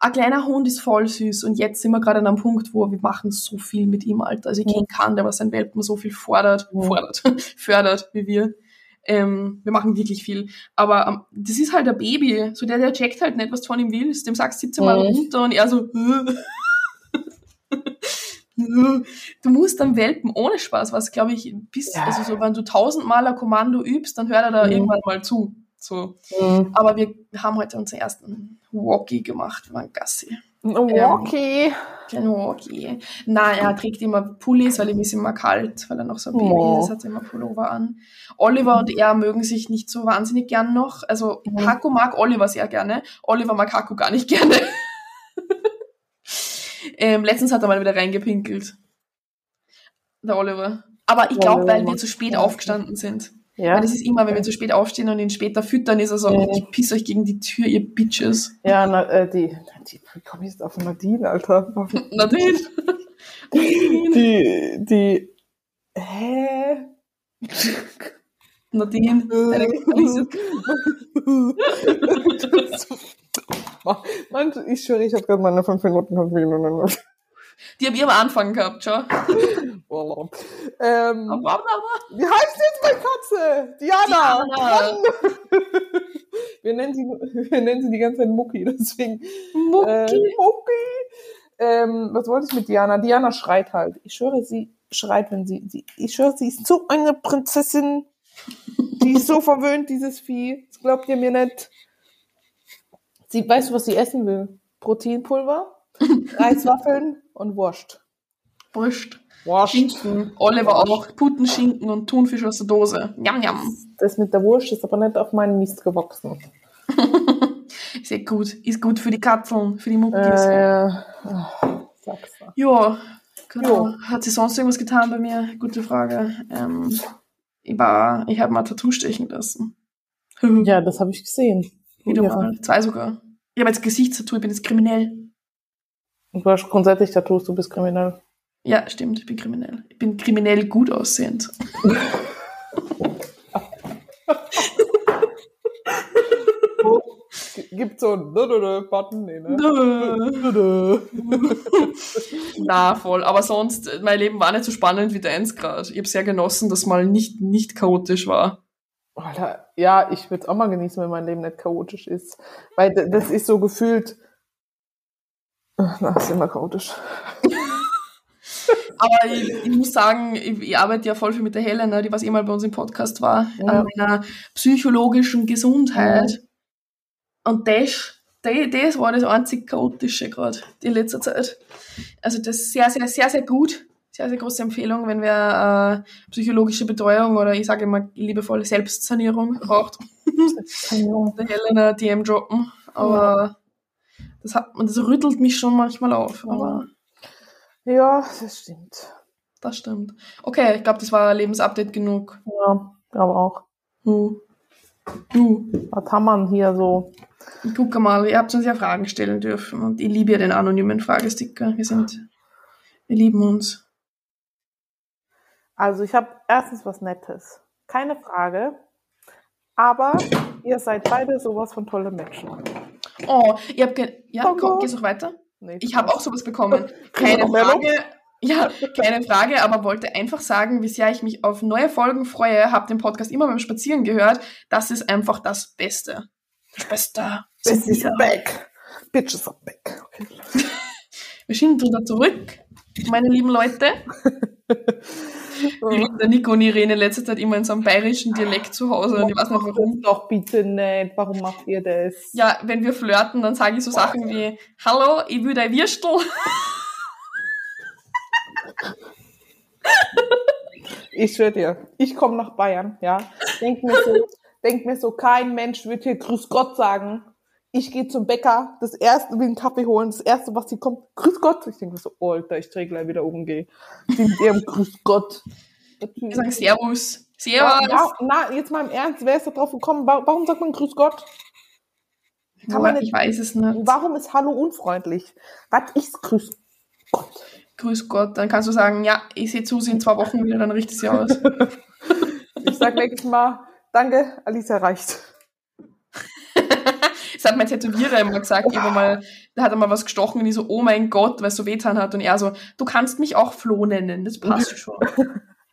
Ein kleiner Hund ist voll süß und jetzt sind wir gerade an einem Punkt, wo wir machen so viel mit ihm, Alter. Also ich kenne keinen, der was sein Welpen so viel fordert, fordert, fördert wie wir. Ähm, wir machen wirklich viel. Aber ähm, das ist halt ein Baby. So der, der checkt halt nicht, was du von ihm willst. Dem sagst du 17 Mal Mhm. runter und er so. Du musst am Welpen ohne Spaß, was glaube ich, bis, Ja. also so, wenn du tausendmal ein Kommando übst, dann hört er da Mhm. irgendwann mal zu. So. Mhm. Aber wir haben heute unseren ersten Walkie gemacht, wir waren Gassi. Okay. Kleinen Walkie. Nein, er trägt immer Pullis, weil ihm ist immer kalt, weil er noch so ein Baby Oh. ist, hat immer Pullover an. Oliver und er mögen sich nicht so wahnsinnig gern noch. Also Mhm. Haku mag Oliver sehr gerne. Oliver mag Haku gar nicht gerne. ähm, letztens hat er mal wieder reingepinkelt. Der Oliver. Aber ich glaube, weil wir zu spät aufgestanden sind. Ja. Weil das ist immer, wenn wir zu spät aufstehen und ihn später füttern, ist er so, Ja. ich piss euch gegen die Tür, ihr Bitches. Ja, na, äh, die, die, wie komme ich jetzt auf Nadine, Alter? Nadine. Die, die, hä? Nadine. Alice. Mann, ich schwöre, ich habe gerade meine fünf Minuten fünf Minuten. Die haben ihr am Anfang gehabt, schau. Urlaub. Ähm, Aber, aber, wie heißt jetzt meine Katze? Diana. Diana. Wir nennen sie, wir nennen sie die ganze Zeit Mucki, deswegen. Mucki. Äh, Mucki. Ähm, was wollte ich mit Diana? Diana schreit halt. Ich schwöre, sie schreit, wenn sie, sie ich schwöre, sie ist so eine Prinzessin. Die ist so verwöhnt, dieses Vieh. Das glaubt ihr mir nicht. Sie, weißt du, was sie essen will? Proteinpulver, Reiswaffeln und Wurst. Wurscht. Wurst. Schinken. Oliver auch. Putenschinken und Thunfisch aus der Dose. Njam, njam. Das mit der Wurst ist aber nicht auf meinen Mist gewachsen. Ist eh gut. Ist gut für die Katzeln, für die Muckis. Äh, ach, sag's mal. Ja, genau. Jo. Hat sie sonst irgendwas getan bei mir? Gute Frage. Ähm, ich war, ich habe mal Tattoo stechen lassen. Ja, das habe ich gesehen. Wieder Ja. mal. Zwei sogar. Ich habe jetzt Gesichtstattoo, ich bin jetzt kriminell. Du hast grundsätzlich Tattoos, du bist kriminell. Ja, stimmt, ich bin kriminell. Ich bin kriminell gut aussehend. Gibt so einen Button, nee, ne? Na, voll. Aber sonst, mein Leben war nicht so spannend wie deins gerade. Ich habe sehr genossen, dass mal nicht, nicht chaotisch war. Alter, ja, ich würde es auch mal genießen, wenn mein Leben nicht chaotisch ist. Weil das ist so gefühlt. Ach, Na, ist immer chaotisch. Aber ich, ich muss sagen, ich, ich arbeite ja voll viel mit der Helena, die was eh mal bei uns im Podcast war, Ja. an meiner psychologischen Gesundheit. Und das, das, war das einzig Chaotische gerade in letzter Zeit. Also das ist sehr, sehr, sehr, sehr gut. Sehr, sehr große Empfehlung, wenn wer äh, psychologische Betreuung oder ich sage immer liebevolle Selbstsanierung braucht. der Helena DM droppen. Aber das, hat, das rüttelt mich schon manchmal auf. Aber Ja, das stimmt. das stimmt. Okay, ich glaube, das war Lebensupdate genug. Ja, aber auch. Hm. Du, Was haben wir hier so? guck mal, ihr habt uns ja Fragen stellen dürfen und ich liebe ja den anonymen Fragesticker. Wir sind, wir lieben uns. Also ich habe erstens was Nettes. Keine Frage. Aber ihr seid beide sowas von tolle Menschen. Oh, ihr habt, ja, Danke. komm, gehst noch weiter? Nee, Ich habe auch sowas bekommen. Du Keine Frage. Ja, keine Frage, aber wollte einfach sagen, wie sehr ich mich auf neue Folgen freue. Hab den Podcast immer beim Spazieren gehört. Das ist einfach das Beste. Das Beste. Sind is back. Bitches are back. Wir sind wieder zurück, meine lieben Leute. Reden der Nico und Irene in letzter Zeit immer in so einem bayerischen Dialekt zu Hause und ich weiß nicht warum. Doch bitte nicht. Warum macht ihr das? Ja, wenn wir flirten, dann sage ich so Sachen wie, hallo, ich will dein Würstel. Ich schwöre dir, ich komme nach Bayern, ja. Denk mir so, denk mir so, kein Mensch wird hier Grüß Gott sagen. Ich gehe zum Bäcker, das erste, will einen Kaffee holen, das erste, was hier kommt, Grüß Gott. Ich denke mir so, Alter, ich drehe gleich wieder um, gehe. Die mit ihrem Grüß Gott. Wir sagen Servus. Servus. ja, na, jetzt mal im Ernst, wer ist da drauf gekommen? Wa- Warum sagt man Grüß Gott? Kann Boah, nicht, ich weiß es nicht. warum ist Hallo unfreundlich? Was ist Grüß Gott? Grüß Gott. Dann kannst du sagen, ja, ich sehe zu, sie in zwei Wochen wieder, dann richtet sie aus. Ich sag nächstes Mal, danke, Alicia reicht. Das hat mein Tätowierer immer gesagt. Hab mal, da hat er mal was gestochen und ich so, oh mein Gott, weil es so wehtan hat. Und er so, du kannst mich auch Flo nennen, das passt schon.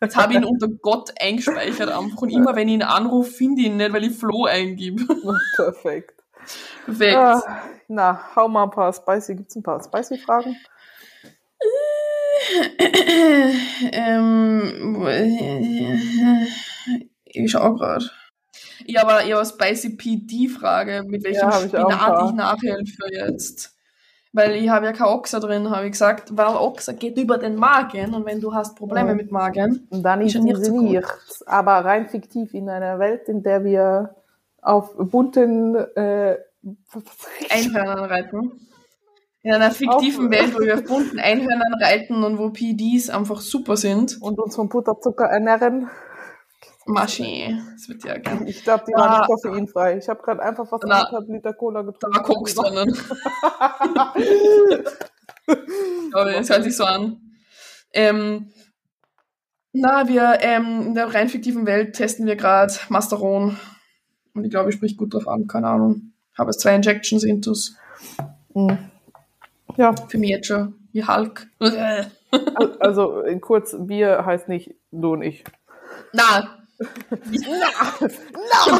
Jetzt habe ich ihn unter Gott eingespeichert einfach. Und immer wenn ich ihn anrufe, finde ich ihn nicht, weil ich Flo eingib. Perfekt. Perfekt. Ah, na, hau mal ein paar spicy, gibt's ein paar spicy Fragen? ähm, ich schau gerade. Ich habe hab eine Spicy PD-Frage, mit welchem Ja, ich Spinat ich nachhelfe jetzt. Weil ich habe ja kein Oxa drin, habe ich gesagt, weil Oxa geht über den Magen und wenn du hast Probleme Ja. mit Magen, Und dann ist ja nicht so nichts. Aber rein fiktiv in einer Welt, in der wir auf bunten äh, Einhörnern reiten. In einer fiktiven Auch- Welt, wo wir auf bunten Einhörnern reiten und wo PDs einfach super sind. und uns von Butterzucker ernähren. Maschi, das wird ja gern. Ich glaube, die Ah. waren nicht koffeinfrei. Ich habe gerade einfach fast Na. anderthalb Liter Cola Da getrunken. war Koks drinnen. Aber das hört sich so an. Ähm, na, wir ähm, in der rein fiktiven Welt testen wir gerade Masteron. Und ich glaube, ich sprich gut drauf an, keine Ahnung. Habe jetzt zwei Injections intus. Hm. Ja, Für mich jetzt schon. Wie Hulk. Al- also äh, kurz, wir heißt nicht du und ich. Na. Na.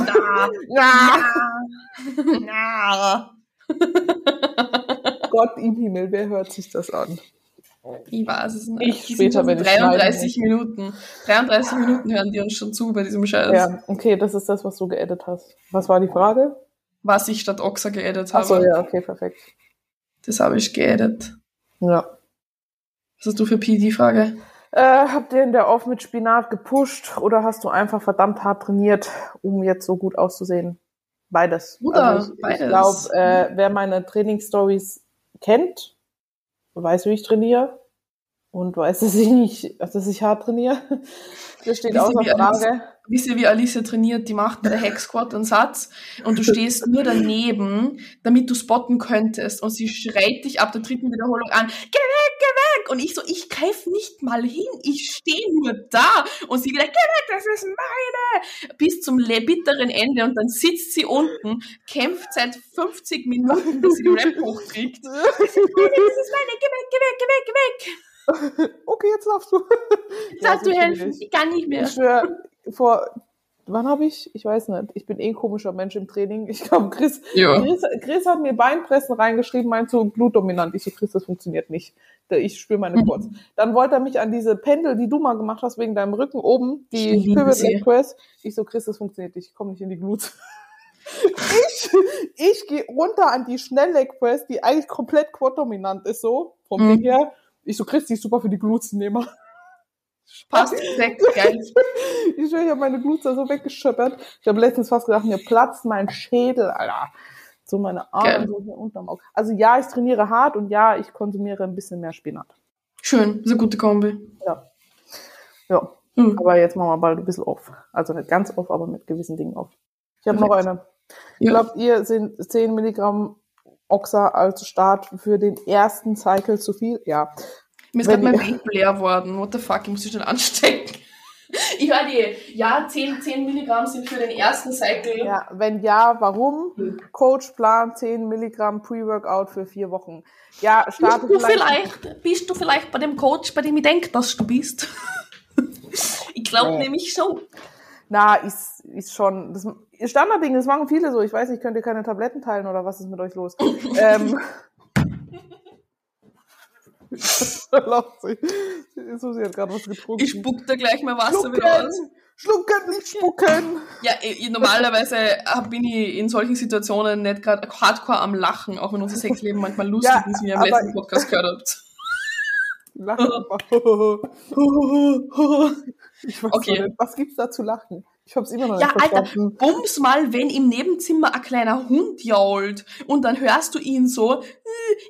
Na. Ja. Na. Gott im Himmel, wer hört sich das an? Ich weiß es nicht. Ich Die später, wenn ich 33 Minuten. 33 Minuten hören die uns schon zu bei diesem Scheiß. Ja, okay, das ist das, was du geedit hast. Was war die Frage? Was ich statt Oxa geedit habe. Achso, ja, okay, perfekt. Das habe ich geedit. Ja. Was hast du für PD-Frage? Äh, habt ihr in der Off mit Spinat gepusht oder hast du einfach verdammt hart trainiert, um jetzt so gut auszusehen? Beides. Bruder, also ich, beides. Ich glaube, äh, wer meine Trainingsstories kennt, weiß, wie ich trainiere und weiß, dass ich nicht, dass ich hart trainiere. Das steht außer Alice- Frage. Wisst ihr, wie Alice trainiert? Die macht bei der Squad einen Satz und du stehst nur daneben, damit du spotten könntest. Und sie schreit dich ab der dritten Wiederholung an, geh weg, geh weg! Und ich so, ich greif nicht mal hin, ich stehe nur da. Und sie wieder, geh weg, das ist meine! Bis zum bitteren Ende und dann sitzt sie unten, kämpft seit 50 Minuten, bis sie die Rap hochkriegt. Das ist meine, das ist meine, geh weg, geh weg, geh weg, geh weg! Okay, jetzt darfst du. Sag so du bin helfen, ich. ich kann nicht mehr. Ich schwör, vor, wann habe ich? Ich weiß nicht. Ich bin eh ein komischer Mensch im Training. Ich glaube, Chris, Ja. Chris, Chris hat mir Beinpressen reingeschrieben, meint so blutdominant. Ich so, Chris, das funktioniert nicht. Ich spüre meine Mhm. Quads. Dann wollte er mich an diese Pendel, die du mal gemacht hast, wegen deinem Rücken oben, die Pivot. Leg Press. Ich so, Chris, das funktioniert nicht. Ich komme nicht in die Glutes. ich ich gehe runter an die Schnell-Leg Press, die eigentlich komplett quad-dominant ist, so, vom Mhm. Ding her. Ich so, Chris, die ist super für die Glutes, die Nehmer. Passt perfekt, geil. Ich ich habe meine Glutes da so weggeschöppert. Ich habe letztens fast gedacht, mir platzt mein Schädel, Alter. So meine Arme so hier unterm Auge. Also ja, ich trainiere hart und ja, ich konsumiere ein bisschen mehr Spinat. Schön, eine gute Kombi. Ja. Ja. Hm. Aber jetzt machen wir bald ein bisschen auf. Also nicht ganz auf, aber mit gewissen Dingen auf. Ich habe noch eine. Ja. Glaubt ihr, sind 10 Milligramm Oxa als Start für den ersten Cycle zu viel? Ja. Mir ist gerade mein Vape leer worden. What the fuck, ich muss mich schon anstecken. Ich höre die, ja, 10, 10 Milligramm sind für den ersten Cycle. Ja, wenn ja, warum? Hm. Coach plant 10 Milligramm Pre-Workout für vier Wochen. Ja, starte Bist du vielleicht. vielleicht, bist du vielleicht bei dem Coach, bei dem ich denke, dass du bist? ich glaube Nee. nämlich schon. Na, ist, ist schon, das Standardding, das machen viele so. Ich weiß nicht, könnt ihr keine Tabletten teilen oder was ist mit euch los? ähm, Lacht sie. So, sie hat gerade was getrunken. Ich spuck da gleich mal Wasser Schlucken! wieder aus. Schlucken, nicht spucken! Ja, ich, normalerweise hab- bin ich in solchen Situationen nicht gerade hardcore am Lachen, auch wenn unser Sexleben manchmal lustig Ja, ist, wie ihr im letzten Podcast gehört habt. Lach einfach. Ich weiß Okay. nicht, was gibt's da zu lachen? Ich hab's immer noch Ja, nicht Alter, verstanden. bums mal, wenn im Nebenzimmer ein kleiner Hund jault und dann hörst du ihn so, äh,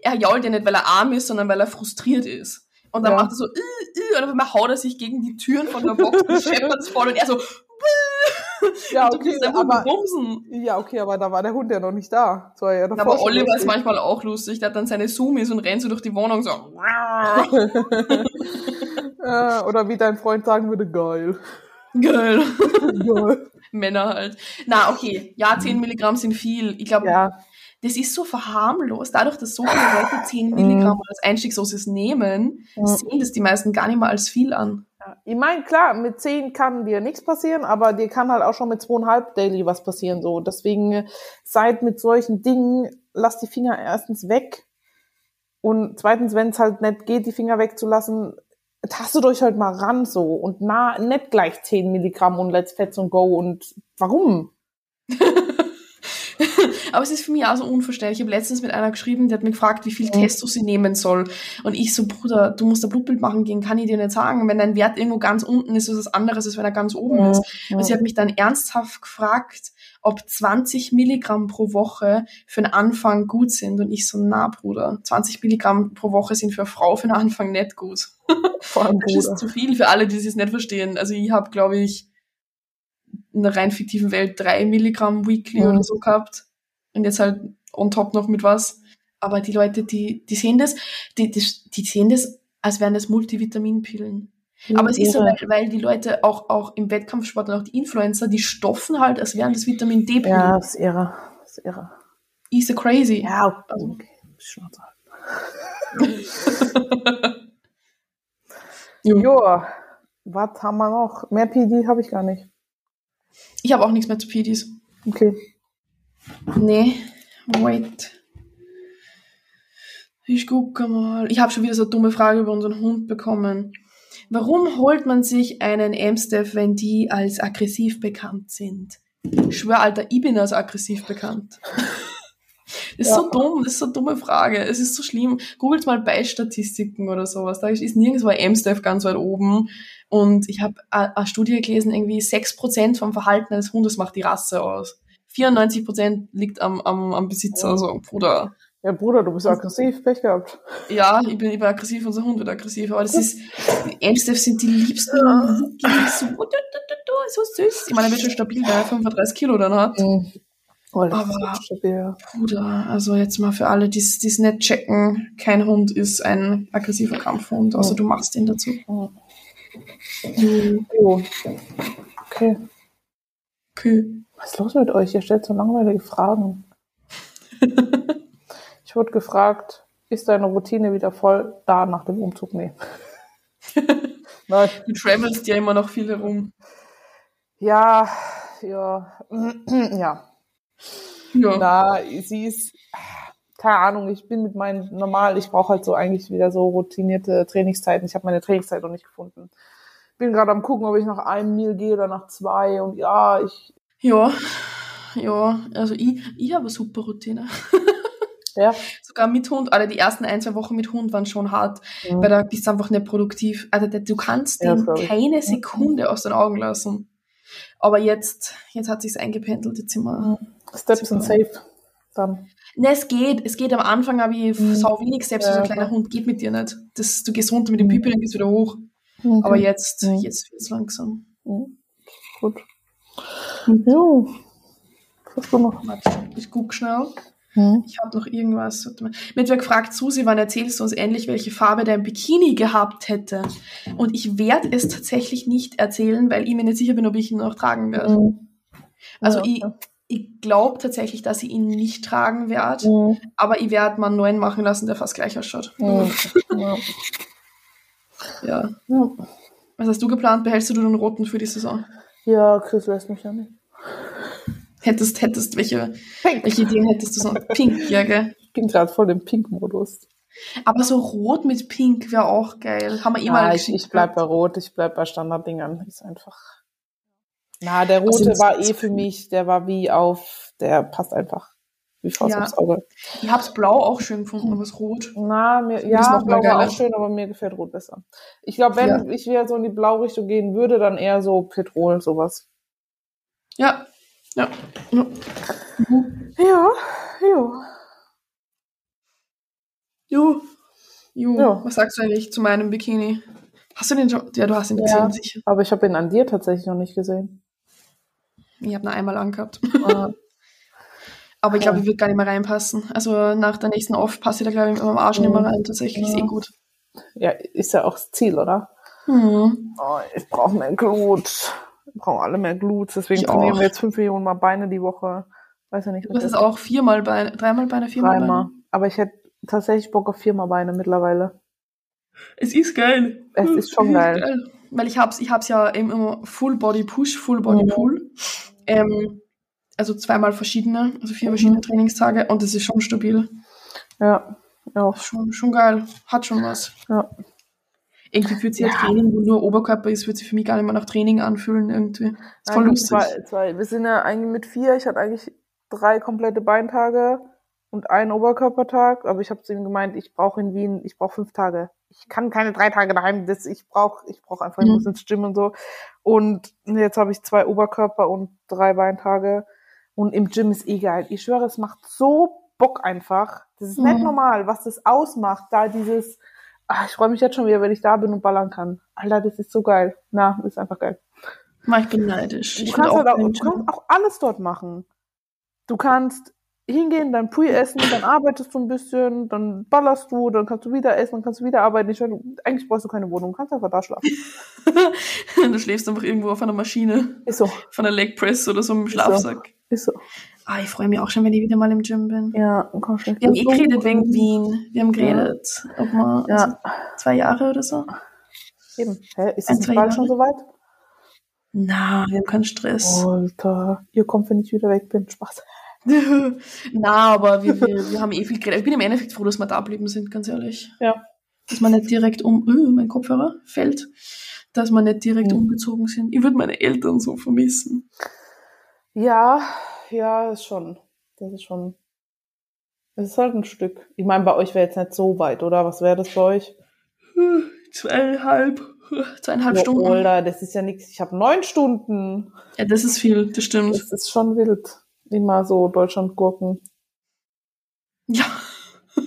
er jault ja nicht, weil er arm ist, sondern weil er frustriert ist. Und dann Ja. macht er so, äh, äh, und auf einmal haut er sich gegen die Türen von der Box und scheppert's voll und er so, Ja, und okay, aber, bumsen. ja, okay, aber da war der Hund ja noch nicht da. Das war ja davor Aber Oliver ist lustig. manchmal auch lustig, der hat dann seine Zoomies und rennt so durch die Wohnung so. Äh, oder wie dein Freund sagen würde, geil. Geil. geil. Männer halt. Na, okay. Ja, 10 Milligramm sind viel. Ich glaube, Ja, das ist so verharmlos. Dadurch, dass so viele Leute 10 Milligramm als Einstiegsdosis nehmen, Mhm. sehen das die meisten gar nicht mal als viel an. Ja. Ich meine, klar, mit 10 kann dir nichts passieren, aber dir kann halt auch schon mit zweieinhalb Daily was passieren. So. Deswegen äh, seid mit solchen Dingen, lasst die Finger erstens weg. Und zweitens, wenn es halt nicht geht, die Finger wegzulassen, tastet euch halt mal ran so und na, nicht gleich 10 Milligramm und let's fetz und go und warum? Aber es ist für mich auch so unverständlich. Ich habe letztens mit einer geschrieben, die hat mich gefragt, wie viel. Testo sie nehmen soll. Und ich so, Bruder, du musst ein Blutbild machen gehen, kann ich dir nicht sagen. Wenn dein Wert irgendwo ganz unten ist, ist es was anderes, als wenn er ganz oben ja, ist. Ja. Und sie hat mich dann ernsthaft gefragt, ob 20 Milligramm pro Woche für den Anfang gut sind. Und ich so, na, Bruder, 20 Milligramm pro Woche sind für eine Frau für den Anfang nicht gut. Vor allem, das ist zu viel für alle, die es nicht verstehen. Also ich habe, glaube ich, in der rein fiktiven Welt drei Milligramm weekly mhm. oder so gehabt. Und jetzt halt on top noch mit was. Aber die Leute, die, die sehen das, die, die, die sehen das, als wären das Multivitaminpillen. Mhm, Aber es ist so, weil, weil die Leute auch, auch im Wettkampfsport und auch die Influencer, die stoffen halt, als wären das Vitamin D-Pillen. Ja, das ist irre. Das ist irre. Ist so crazy. Ja, also, okay. Schnauze. Joa, was haben wir noch? Mehr PD habe ich gar nicht. Ich habe auch nichts mehr zu PDs. Okay. Nee, wait. Ich gucke mal. Ich habe schon wieder so eine dumme Frage über unseren Hund bekommen. Warum holt man sich einen Amstaff, wenn die als aggressiv bekannt sind? Ich schwör, Alter, ich bin als aggressiv bekannt. Das ist ja. so dumm, das ist so eine dumme Frage. Es ist so schlimm. Googelt mal bei Statistiken oder sowas. Da ist nirgendwo ein M-Staff ganz weit oben. Und ich habe eine Studie gelesen, irgendwie 6% vom Verhalten eines Hundes macht die Rasse aus. 94% liegt am, am, am Besitzer, also Bruder. Ja, Bruder, du bist aggressiv, Pech gehabt. Ja, ich bin, bin aggressiv, unser Hund wird aggressiv, aber das ist, Amstaff sind die liebsten, ja. so, so süß. Ich meine, er wird schon stabil, weil er 35 Kilo dann hat. Mhm. Oh, aber, stabil. Bruder, also jetzt mal für alle, die es nicht checken, kein Hund ist ein aggressiver Kampfhund, außer mhm. du machst ihn dazu. Mhm. Okay. Okay. Was ist los mit euch? Ihr stellt so langweilige Fragen. ich wurde gefragt, ist deine Routine wieder voll da nach dem Umzug? Nee. Nein. Du travelst ja immer noch viel herum. Ja, ja, ja. Ja. Na, sie ist, keine Ahnung, ich bin mit meinen normal, ich brauche halt so eigentlich wieder so routinierte Trainingszeiten. Ich habe meine Trainingszeit noch nicht gefunden. Bin gerade am gucken, ob ich nach einem Meal gehe oder nach zwei. Und ja, ich ja, ja, also ich, ich habe eine super Routine. Ja. Sogar mit Hund, alle die ersten ein, zwei Wochen mit Hund waren schon hart, mhm. weil da bist du einfach nicht produktiv. Also du kannst ja, den keine Sekunde aus den Augen lassen. Aber jetzt, jetzt hat sich's eingependelt, jetzt sind wir. Mhm. Steps and safe. Dann. Ne, es geht. Es geht am Anfang, aber ich mhm. sau wenig Steps, ja, so ein kleiner Hund geht mit dir nicht. Das, du gehst runter mit dem mhm. Pipi, dann gehst wieder hoch. Okay. Aber jetzt, mhm. jetzt wird's langsam. Mhm. Gut. Ja. Was du noch? Ich guck schnell. Hm. Ich habe noch irgendwas. Mir hat wer gefragt, Susi, wann erzählst du uns endlich, welche Farbe dein Bikini gehabt hätte? Und ich werde es tatsächlich nicht erzählen, weil ich mir nicht sicher bin, ob ich ihn noch tragen werde. Hm. Also ja, ich, ich glaube tatsächlich, dass ich ihn nicht tragen werde, hm. aber ich werde mal einen neuen machen lassen, der fast gleich ausschaut. Ja. ja. ja. Was hast du geplant? Behältst du den roten für die Saison? Ja, Chris lässt mich ja nicht. Hättest, hättest, welche, Pink. welche Ideen hättest du so? Pink, ja, gell? Ich bin gerade voll im Pink-Modus. Aber so rot mit Pink wäre auch geil. Haben wir eh ja, mal ich, ich bleib bei Rot, ich bleib bei Standarddingern. Ist einfach. Na, der rote war eh für mich, der war wie auf, der passt einfach wie Faust ja. aufs Auge. Ich hab's blau auch schön gefunden, aber es rot. Na, mir, ja, blau war auch schön, aber mir gefällt rot besser. Ich glaube, wenn ja. ich wieder so in die Blau-Richtung gehen würde, dann eher so Petrol, sowas. Ja, ja. Ja, ja. Jo. Jo. Jo. Ja. Was sagst du eigentlich zu meinem Bikini? Hast du den schon? Ja, du hast ihn gesehen, ja, sicher. Aber ich habe ihn an dir tatsächlich noch nicht gesehen. Ich habe ihn einmal angehabt. Ah. Aber ich glaube, ich würde gar nicht mehr reinpassen. Also nach der nächsten Off passe ich da, glaube ich, mit meinem Arsch nicht mehr rein. Tatsächlich ja. ist eh gut. Ja, ist ja auch das Ziel, oder? Mhm. Oh, ich brauche mehr Glut. Wir brauchen alle mehr Glut. Deswegen ich trainieren auch. wir jetzt fünf Millionen Mal Beine die Woche. Weiß ja nicht. Was ist auch viermal Beine, dreimal Beine, viermal Dreimal. Beine? Aber ich hätte tatsächlich Bock auf viermal Beine mittlerweile. Es ist geil. Es ist schon es geil. Ist geil. weil ich hab's, ich hab's ja eben immer Full Body Push, Full Body Mhm. Pull. Ähm, also zweimal verschiedene, also vier Mhm. verschiedene Trainingstage und das ist schon stabil. Ja, ja, Schon, schon geil. Hat schon was. ja. Irgendwie fühlt sich Ja. Training, wo nur Oberkörper ist, wird sich für mich gar nicht mehr nach Training anfühlen irgendwie. Ist voll lustig. Zwei, zwei. Wir sind ja eigentlich mit vier. Ich hatte eigentlich drei komplette Beintage und einen Oberkörpertag. Aber ich habe zu ihm gemeint, ich brauche in Wien, ich brauche fünf Tage. Ich kann keine drei Tage daheim. Das, ich brauche ich brauch einfach, ich Mhm. muss ins Gym und so. Und jetzt habe ich zwei Oberkörper und drei Beintage. Und im Gym ist eh geil. Ich schwöre, es macht so Bock einfach. Das ist nicht Mhm. normal, was das ausmacht. Da dieses, ah, ich freue mich jetzt schon wieder, wenn ich da bin und ballern kann. Alter, das ist so geil. Na, ist einfach geil. Ich bin neidisch. Du Ich kannst, halt auch, du kannst auch alles dort machen. Du kannst hingehen, dann Pre essen, dann arbeitest du ein bisschen, dann ballerst du, dann kannst du wieder essen, dann kannst du wieder arbeiten. Ich meine, eigentlich brauchst du keine Wohnung, du kannst einfach da schlafen. du schläfst einfach irgendwo auf einer Maschine, Ist so, von einer Leg Press oder so im. Schlafsack. Ist so. Ah, ich freue mich auch schon, wenn ich wieder mal im Gym bin. Ja, komm schon. Wir haben eh geredet wegen Wien. Wir haben geredet, ob man Ja. also zwei Jahre oder so. Eben. Hä, ist es bald schon soweit? Na, wir haben keinen Stress. Alter, ihr kommt, wenn ich wieder weg bin. Spaß. Na, aber wir, wir, wir haben eh viel geredet. Ich bin im Endeffekt froh, dass wir da geblieben sind, ganz ehrlich. Ja. Dass man nicht direkt um, uh, mein Kopfhörer fällt, dass wir nicht direkt Mhm. umgezogen sind. Ich würde meine Eltern so vermissen. Ja, ja, ist schon. Das ist schon. Es ist halt ein Stück. Ich meine, bei euch wäre jetzt nicht so weit, oder? Was wäre das bei euch? Zweieinhalb, zweieinhalb Ja, Stunden. Alter, das ist ja nichts. Ich habe neun Stunden. Ja, das ist viel, das stimmt. Das ist schon wild. Immer so Deutschland-Gurken. Ja.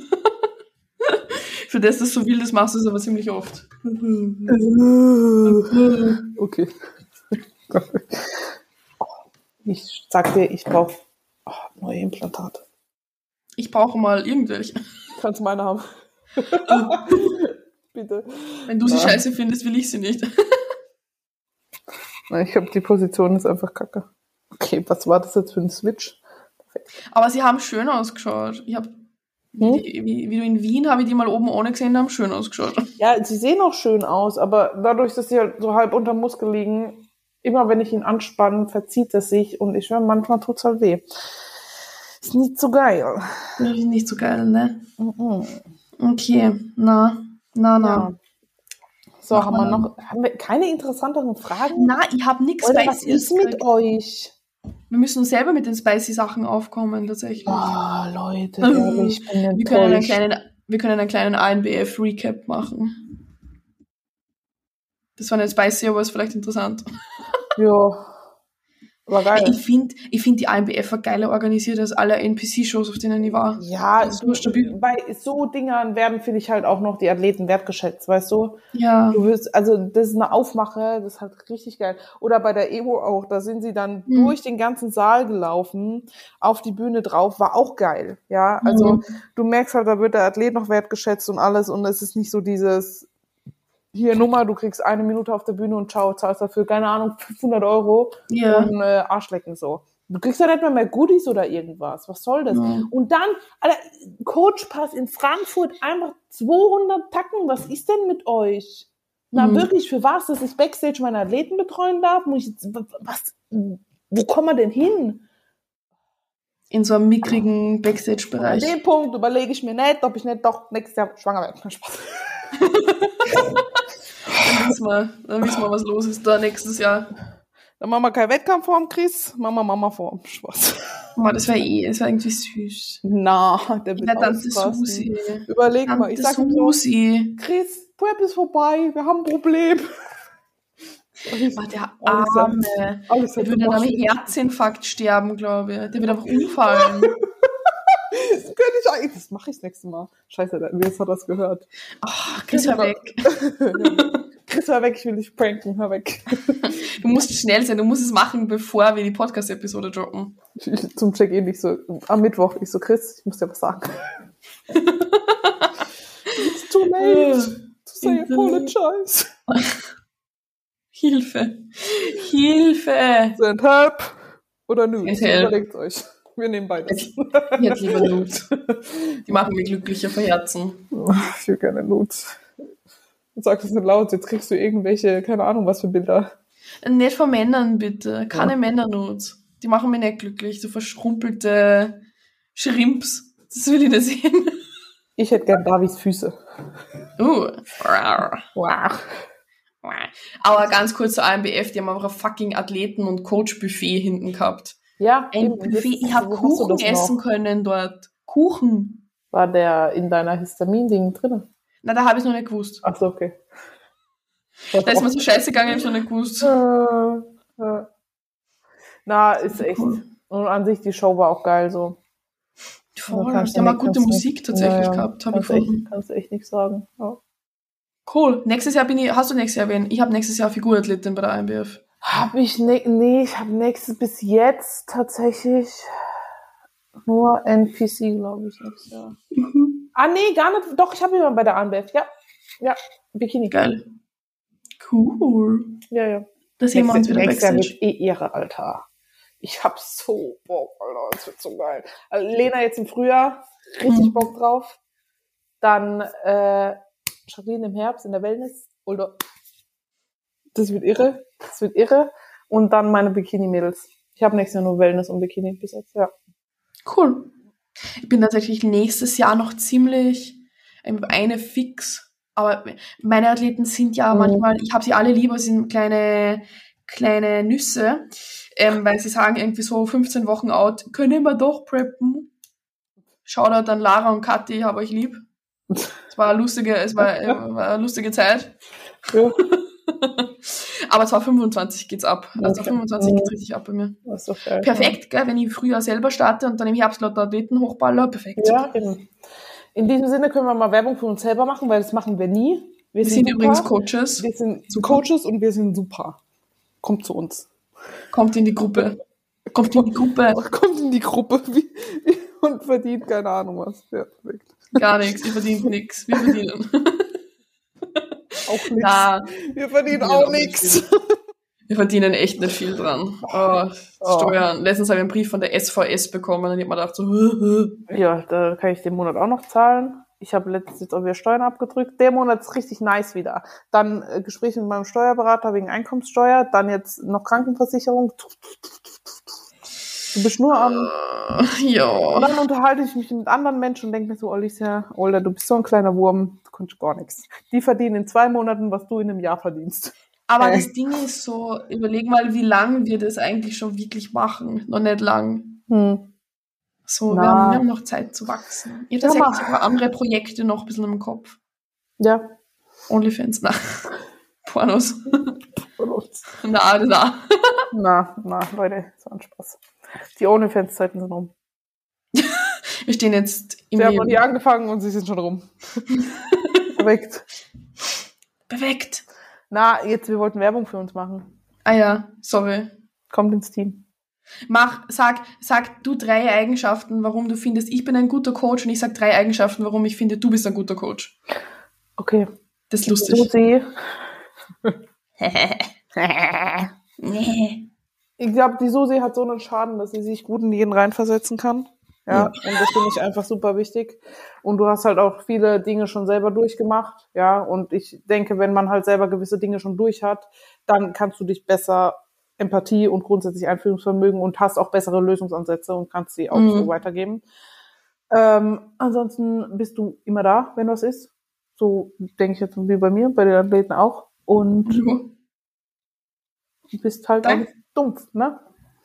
Für das, dass du so wild ist, machst du es aber ziemlich oft. Okay. Ich sag dir, ich brauche oh, neue Implantate. Ich brauche mal irgendwelche. Kannst meine haben. Bitte. Wenn du sie Ja. scheiße findest, will ich sie nicht. Nein, ich habe die Position ist einfach kacke. Okay, was war das jetzt für ein Switch? Aber sie haben schön ausgeschaut. Ich habe, Hm? wie, wie, wie du in Wien habe ich die mal oben ohne gesehen, die haben schön ausgeschaut. Ja, sie sehen auch schön aus, aber dadurch, dass sie halt so halb unter Muskel liegen, immer wenn ich ihn anspanne, verzieht es sich und ich höre, manchmal tut's halt weh. Ist nicht so geil. Ist nicht so geil, ne? Mhm. Okay, na, na, na. Ja. So, Mach haben wir noch haben wir keine interessanteren Fragen? Na, ich habe nichts Oder was ist mit gekriegt. euch? Wir müssen selber mit den spicy Sachen aufkommen, tatsächlich. Oh, Leute, Mhm. ich bin Wir können einen enttäuscht. kleinen, wir können einen kleinen ANBF-Recap machen. Das war nicht spicy, aber ist vielleicht interessant. Ja, war geil. Ich finde ich find die ANBF geiler organisiert als alle NPC-Shows, auf denen ich war. Ja, Das stabil. bei so Dingern werden, finde ich halt auch noch die Athleten wertgeschätzt, weißt du? Ja. Du wirst, also das ist eine Aufmache, das ist halt richtig geil. Oder bei der Evo auch, da sind sie dann Mhm. durch den ganzen Saal gelaufen, auf die Bühne drauf, war auch geil. Ja, also Mhm. du merkst halt, da wird der Athlet noch wertgeschätzt und alles und es ist nicht so dieses hier Nummer, du kriegst eine Minute auf der Bühne und ciao, zahlst dafür, keine Ahnung, 500 Euro Ja. und äh, Arschlecken so. Du kriegst ja nicht mehr, mehr Goodies oder irgendwas. Was soll das? Ja. Und dann, Alter, Coachpass in Frankfurt, einfach 200 Tacken. Was ist denn mit euch? Na, Mhm. wirklich, für was? Dass ich Backstage meine Athleten betreuen darf? Muss ich jetzt, was, wo kommen wir denn hin? In so einem mickrigen An Backstage-Bereich. dem Punkt überlege ich mir nicht, ob ich nicht doch nächstes Jahr schwanger werde. Kein Spaß. Dann wissen, wir, dann wissen wir, was los ist da nächstes Jahr. Dann machen wir keinen Wettkampf vor dem Chris, machen wir Mama vor dem Spaß. Boah, das wäre eh, das wäre irgendwie süß. Na, der Ja, wird Tante ausrasten. Susi. Überleg mal, ich Tante sag ihm so, Susi. Chris, Prep ist vorbei, wir haben ein Problem. Boah, der Arme. Alles Der würde an einem. Herzinfarkt sterben, glaube ich. Der wird einfach umfallen. Ich eigentlich. Das mache ich das nächste Mal. Scheiße, Nils hat das gehört. Ach, Chris, hör weg. Chris, hör weg, ich will dich pranken, hör weg. Du musst schnell sein, du musst es machen, bevor wir die Podcast-Episode droppen. Zum Check-in, ich so, am Mittwoch, ich so, Chris, ich muss dir was sagen. It's too late to say apologize. Hilfe. Hilfe. Send help oder help. Überlegt euch. Wir nehmen beides. Ich hätte lieber Nudes. Die machen mich glücklicher von Herzen. Ich will keine Nudes. Sag das nicht laut, jetzt kriegst du irgendwelche, keine Ahnung, was für Bilder. Nicht von Männern, bitte. Keine ja. Männernudes. Die machen mich nicht glücklich. So verschrumpelte Schrimps. Das will ich nicht sehen. Ich hätte gern Davis Füße. Uh. Wow. Aber ganz kurz zur AMBF, die haben einfach ein fucking Athleten- und Coach-Buffet hinten gehabt. Ja, ein Buffet. Ich habe Kuchen essen noch? können dort. Kuchen. War der in deiner Histamin-Ding drin? Na, da habe ich noch nicht gewusst. Ach so, okay. Was da ist mir so scheiße gegangen, ich habe noch nicht gewusst. Äh, äh. Na, ist echt. Cool. Und an sich, die Show war auch geil so. Voll, die haben auch gute Musik nicht, tatsächlich ja, gehabt, habe ich gefunden. Kannst du echt nichts sagen. Ja. Cool. Nächstes Jahr bin ich, hast du nächstes Jahr wen? Ich habe nächstes Jahr Figurathletin bei der IMBF. Hab ich ne, nee, ich habe nächstes bis jetzt tatsächlich nur NPC, glaube ich, nächstes Jahr. Mhm. Ah, nee, gar nicht. Doch, ich habe jemanden bei der ANBF. Ja. Ja, Bikini. Geil. Cool. Ja, ja. Das sehen wir uns wieder Nächstes Jahr wird eh ihre, Alter. Ich hab so Bock, Alter. Das wird so geil. Also Lena jetzt im Frühjahr. Richtig mhm. Bock drauf. Dann, äh, Jacqueline im Herbst in der Wellness. Oder, das wird irre. Das wird irre. Und dann meine Bikini-Mädels. Ich habe nächstes Jahr nur Wellness und Bikini bis jetzt, ja. Cool. Ich bin tatsächlich nächstes Jahr noch ziemlich eine fix. Aber meine Athleten sind ja mhm. manchmal, ich habe sie alle lieber, sind kleine, kleine Nüsse, ähm, weil sie sagen irgendwie so 15 Wochen out, können wir doch preppen. Shoutout an Lara und Kathi, habe euch lieb. Es war eine lustige, es war, äh, war eine lustige Zeit. Ja. Aber 2025 geht's ab. Also okay. 25 geht's richtig ab bei mir. Das ist geil, perfekt, gell, wenn ich früher selber starte und dann im Herbst lauter Athleten hochballer, perfekt. Ja, eben. In diesem Sinne können wir mal Werbung für uns selber machen, weil das machen wir nie. Wir, wir sind, sind übrigens Coaches. Wir sind super. Coaches und wir sind super. Kommt zu uns. Kommt in die Gruppe. Kommt in die Gruppe. Kommt in die Gruppe und verdient keine Ahnung was. Ja, perfekt. Gar nichts, ihr verdient nichts. Wir verdienen. Auch nichts. Ja, wir verdienen auch, nichts. Wir verdienen echt nicht viel dran. Oh, oh. Steuern. Letztens habe ich einen Brief von der SVS bekommen und ich habe mir gedacht so, Ja, da kann ich den Monat auch noch zahlen. Ich habe letztens jetzt auch wieder Steuern abgedrückt. Der Monat ist richtig nice wieder. Dann äh, Gespräche mit meinem Steuerberater wegen Einkommenssteuer, dann jetzt noch Krankenversicherung. Du bist nur am. Uh, ja. Und dann unterhalte ich mich mit anderen Menschen und denke mir so, Alicia, Older, du bist so ein kleiner Wurm, du kannst gar nichts. Die verdienen in zwei Monaten, was du in einem Jahr verdienst. Aber äh. das Ding ist so, überleg mal, wie lang wir das eigentlich schon wirklich machen. Noch nicht lang. Hm. So, wir haben, wir haben, noch Zeit zu wachsen. Ich habe tatsächlich sogar andere Projekte noch ein bisschen im Kopf. Ja. Onlyfans, na. Pornos. Pornos. na, na. na, na, Leute, so ein Spaß. Die OnlyFans-Zeiten sind rum. Wir stehen jetzt im Sie haben noch nie angefangen und sie sind schon rum. Perfekt. Perfekt. Na, jetzt, wir wollten Werbung für uns machen. Ah ja, sorry. Kommt ins Team. Mach, sag, sag du drei Eigenschaften, warum du findest, ich bin ein guter Coach und ich sag drei Eigenschaften, warum ich finde, du bist ein guter Coach. Okay. Das ist lustig. Susi. nee. Ich glaube, die Susi hat so einen Schaden, dass sie sich gut in jeden reinversetzen kann. Ja, ja. und das finde ich einfach super wichtig. Und du hast halt auch viele Dinge schon selber durchgemacht. Ja, und ich denke, wenn man halt selber gewisse Dinge schon durch hat, dann kannst du dich besser Empathie und grundsätzlich Einfühlungsvermögen und hast auch bessere Lösungsansätze und kannst sie auch mhm. so weitergeben. Ähm, ansonsten bist du immer da, wenn was ist. So denke ich jetzt wie bei mir, bei den Athleten auch. Und mhm. du bist halt Danke. Dumpf, ne?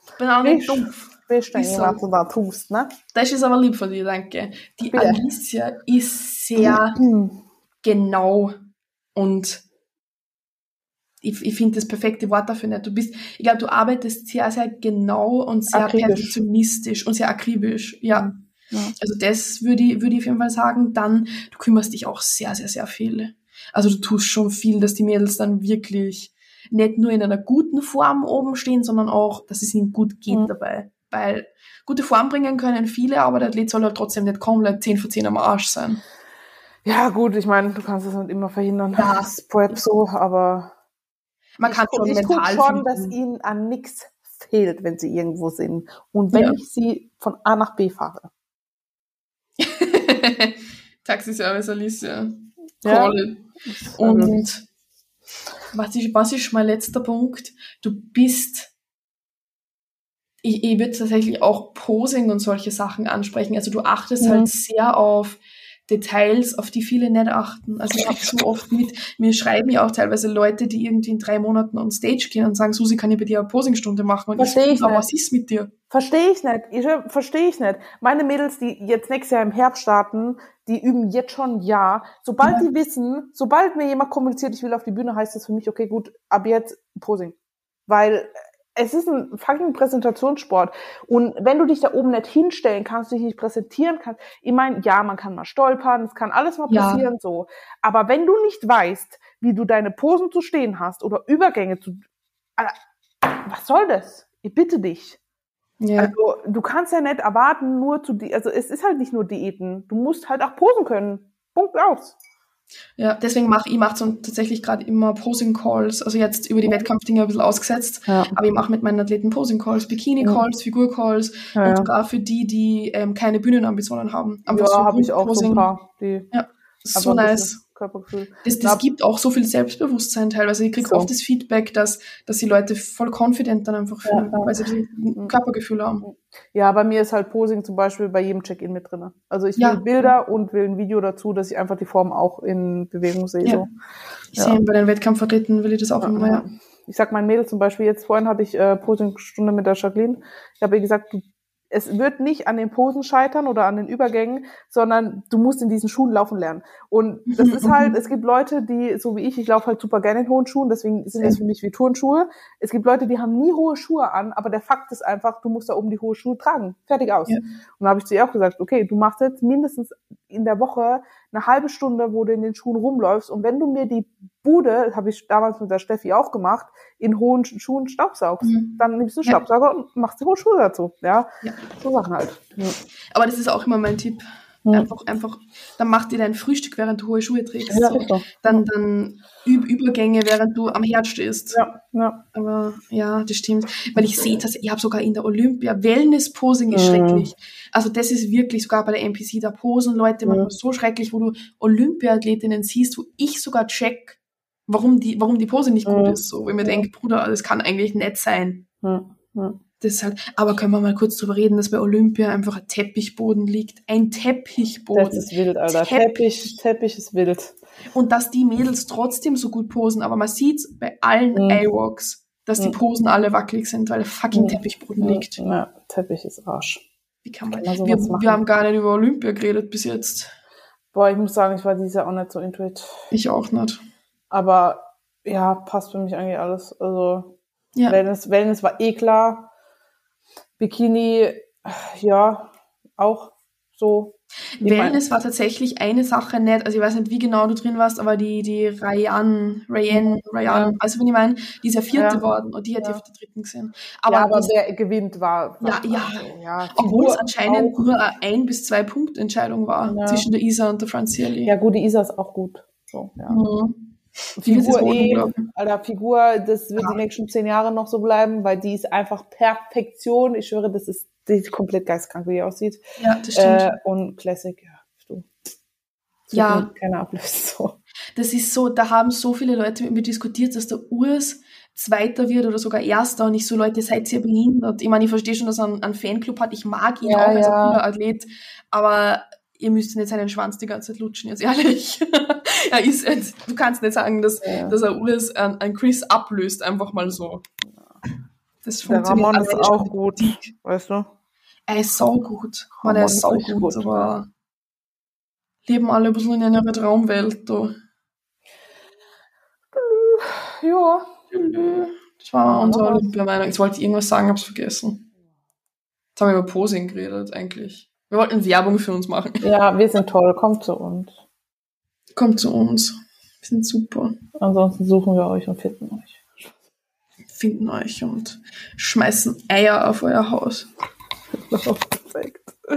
Ich bin auch nicht dumpf. Weißt du eigentlich, was du da tust, ne? Das ist aber lieb von dir, danke. Die Bitte. Alicia ist sehr genau und ich, ich finde das perfekte Wort dafür nicht. Du bist, ich glaube, du arbeitest sehr, sehr genau und sehr akribisch. perfektionistisch und sehr akribisch. Ja. Mhm. ja. Also das würde ich, würde ich auf jeden Fall sagen. Dann, du kümmerst dich auch sehr, sehr, sehr viel. Also du tust schon viel, dass die Mädels dann wirklich nicht nur in einer guten Form oben stehen, sondern auch, dass es ihnen gut geht mhm. dabei. Weil gute Form bringen können viele, aber der Athlet soll halt trotzdem nicht komplett 10 von 10 am Arsch sein. Ja, gut, ich meine, du kannst es nicht immer verhindern. Ja. Das ist Prep so, aber man kann schon ich mental schon, finden. dass ihnen an nichts fehlt, wenn sie irgendwo sind. Und wenn ja. ich sie von A nach B fahre. Taxiservice Alicia. Ja. Call it. Und was ist, was ist mein letzter Punkt? Du bist, ich, ich würde tatsächlich auch Posing und solche Sachen ansprechen. Also du achtest Mhm. halt sehr auf Details, auf die viele nicht achten. Also ich habe so oft mit, mir schreiben ja auch teilweise Leute, die irgendwie in drei Monaten on Stage gehen und sagen, Susi, kann ich bei dir eine Posingstunde machen? Und Versteh ich aber nicht. was ist mit dir? Verstehe ich nicht. Ich verstehe ich nicht. Meine Mädels, die jetzt nächstes Jahr im Herbst starten, die üben jetzt schon ein Jahr. Sobald Ja. die wissen, sobald mir jemand kommuniziert, ich will auf die Bühne, heißt das für mich, okay, gut, ab jetzt Posing. Weil es ist ein fucking Präsentationssport. Und wenn du dich da oben nicht hinstellen kannst, dich nicht präsentieren kannst, ich meine, ja, man kann mal stolpern, es kann alles mal Ja. passieren, so. Aber wenn du nicht weißt, wie du deine Posen zu stehen hast oder Übergänge zu, was soll das? Ich bitte dich. Ja. Also du kannst ja nicht erwarten, nur zu die, also es ist halt nicht nur Diäten. Du musst halt auch posen können. Punkt aus. Ja, deswegen mache ich mache so tatsächlich gerade immer Posing Calls, also jetzt über die Wettkampfdinge ein bisschen ausgesetzt, Ja. aber ich mache mit meinen Athleten Posing Calls, Bikini Calls, Figur Calls Ja, und ja. sogar für die, die ähm, keine Bühnenambitionen haben. Ja, habe ich auch so ein paar. Die Ja, so aber nice. Körpergefühl. Das, das gibt auch so viel Selbstbewusstsein teilweise. Ich kriege So. oft das Feedback, dass, dass die Leute voll confident dann einfach fühlen, Ja, weil sie ein Körpergefühl haben. Ja, bei mir ist halt Posing zum Beispiel bei jedem Check-in mit drinne. Also ich will Ja. Bilder und will ein Video dazu, dass ich einfach die Form auch in Bewegung sehe. Ja. So. Ich Ja. sehe bei den Wettkampfathleten will ich das auch immer, ja. Ich sag meinen Mädels zum Beispiel, jetzt vorhin hatte ich äh, Posingstunde mit der Jacqueline. Ich habe ihr gesagt, du, es wird nicht an den Posen scheitern oder an den Übergängen, sondern du musst in diesen Schuhen laufen lernen. Und das ist halt, es gibt Leute, die, so wie ich, ich laufe halt super gerne in hohen Schuhen, deswegen sind das für mich wie Turnschuhe. Es gibt Leute, die haben nie hohe Schuhe an, aber der Fakt ist einfach, du musst da oben die hohe Schuhe tragen. Fertig aus. Ja. Und da habe ich zu ihr auch gesagt, okay, du machst jetzt mindestens in der Woche eine halbe Stunde, wo du in den Schuhen rumläufst. Und wenn du mir die Bude, habe ich damals mit der Steffi auch gemacht, in hohen Sch- Schuhen staubsaugst, Mhm. dann nimmst du einen Ja. Staubsauger und machst die hohen Schuhe dazu. Ja, Ja. so Sachen halt. Ja. Aber das ist auch immer mein Tipp. Mhm. Einfach, einfach, dann mach dir dein Frühstück, während du hohe Schuhe trägst. Ja, so. Dann, dann üb Übergänge, während du am Herd stehst. Ja, ja. Aber ja, das stimmt. Weil ich sehe das, ich habe sogar in der Olympia, Wellness-Posing ist Mhm. schrecklich. Also das ist wirklich sogar bei der NPC, da posen Leute Mhm. so schrecklich, wo du Olympiathletinnen siehst, wo ich sogar check, warum die, warum die Pose nicht gut Mhm. ist. So, wo ich mir denke, Bruder, das kann eigentlich nicht sein. ja, ja. Das halt, aber können wir mal kurz drüber reden, dass bei Olympia einfach ein Teppichboden liegt. Ein Teppichboden. Das ist wild, Alter. Teppich. Teppich, Teppich ist wild. Und dass die Mädels trotzdem so gut posen, aber man sieht bei allen Mhm. A-Walks, dass die Mhm. Posen alle wackelig sind, weil der fucking Mhm. Teppichboden liegt. Ja, Teppich ist Arsch. Wie kann man, Kann man wir, machen? wir haben gar nicht über Olympia geredet bis jetzt. Boah, ich muss sagen, ich war dieses Jahr auch nicht so intuit. Ich auch nicht. Aber ja, passt für mich eigentlich alles. Also Ja. Wellness, Wellness war eh klar. Bikini, ja, auch so. Wellness war tatsächlich eine Sache nicht, also ich weiß nicht, wie genau du drin warst, aber die, die Ryan, Ryan, Ryan, Ja. also wenn ich meine, die ist ja vierte Ja. worden und die hat Ja. ja auf der dritten gesehen. Aber, ja, aber das, wer gewinnt war. Ja, ja. ja obwohl es anscheinend auch. nur eine ein bis zwei Punkt Entscheidung war Ja. zwischen der Isa und der Franzieli. Ja, gut, die Isa ist auch gut. So, ja. Mhm. Figur glauben. Alter, Figur, das wird Ja. die nächsten zehn Jahre noch so bleiben, weil die ist einfach Perfektion. Ich schwöre, das ist, die ist komplett geistkrank, wie die aussieht. Ja, das stimmt. Äh, und Classic, ja, du. Ja. Keiner ablösen, so. Das ist so, da haben so viele Leute mit mir diskutiert, dass der Urs Zweiter wird oder sogar Erster und ich so, Leute, seid ihr behindert? Ich meine, ich verstehe schon, dass er einen, einen Fanclub hat, ich mag ihn Ja, auch als ein ja. cooler Athlet, aber ihr müsst nicht seinen Schwanz die ganze Zeit lutschen, jetzt ehrlich. er ist, du kannst nicht sagen, dass, Ja. dass er Urs an, an Chris ablöst, einfach mal so. Das Der funktioniert Ramon ist auch gut, weißt du? Er ist saugut. Man, er ist echt saugut, gut, aber leben alle ein bisschen in einer Traumwelt. Da. Ja. Das war unsere Ja. Olympia-Meinung. Jetzt wollte ich irgendwas sagen, hab's vergessen. Jetzt haben wir über Posing geredet, eigentlich. Wir wollten Werbung für uns machen. Ja, wir sind toll, kommt zu uns. Kommt zu uns. Wir sind super. Ansonsten suchen wir euch und finden euch. Finden euch und schmeißen Eier auf euer Haus. Perfekt. äh,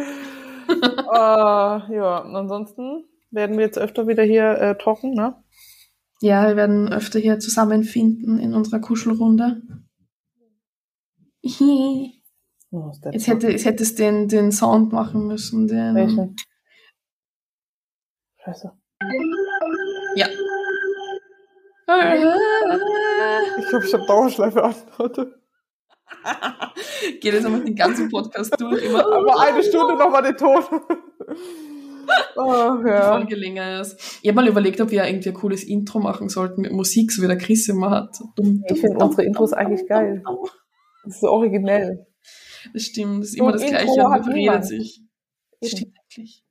ja, und ansonsten werden wir jetzt öfter wieder hier äh, talken, ne? Ja, wir werden öfter hier zusammenfinden in unserer Kuschelrunde. Jetzt Oh, der hätte, jetzt hättest du den, den Sound machen müssen, den. Welchen? Scheiße. Ja. Ich glaube, ich habe Dauerschleife antwortet. Geht jetzt einmal den ganzen Podcast durch. Immer. Aber eine Stunde nochmal den Ton. oh, ja. Folge länger ist. Ich habe mal überlegt, ob wir irgendwie ein cooles Intro machen sollten mit Musik, so wie der Chris immer hat. Dumm, Ich finde unsere Intros eigentlich geil. Das ist so originell. Das stimmt, das ist immer ein das Gleiche und man redet sich. Das stimmt eigentlich.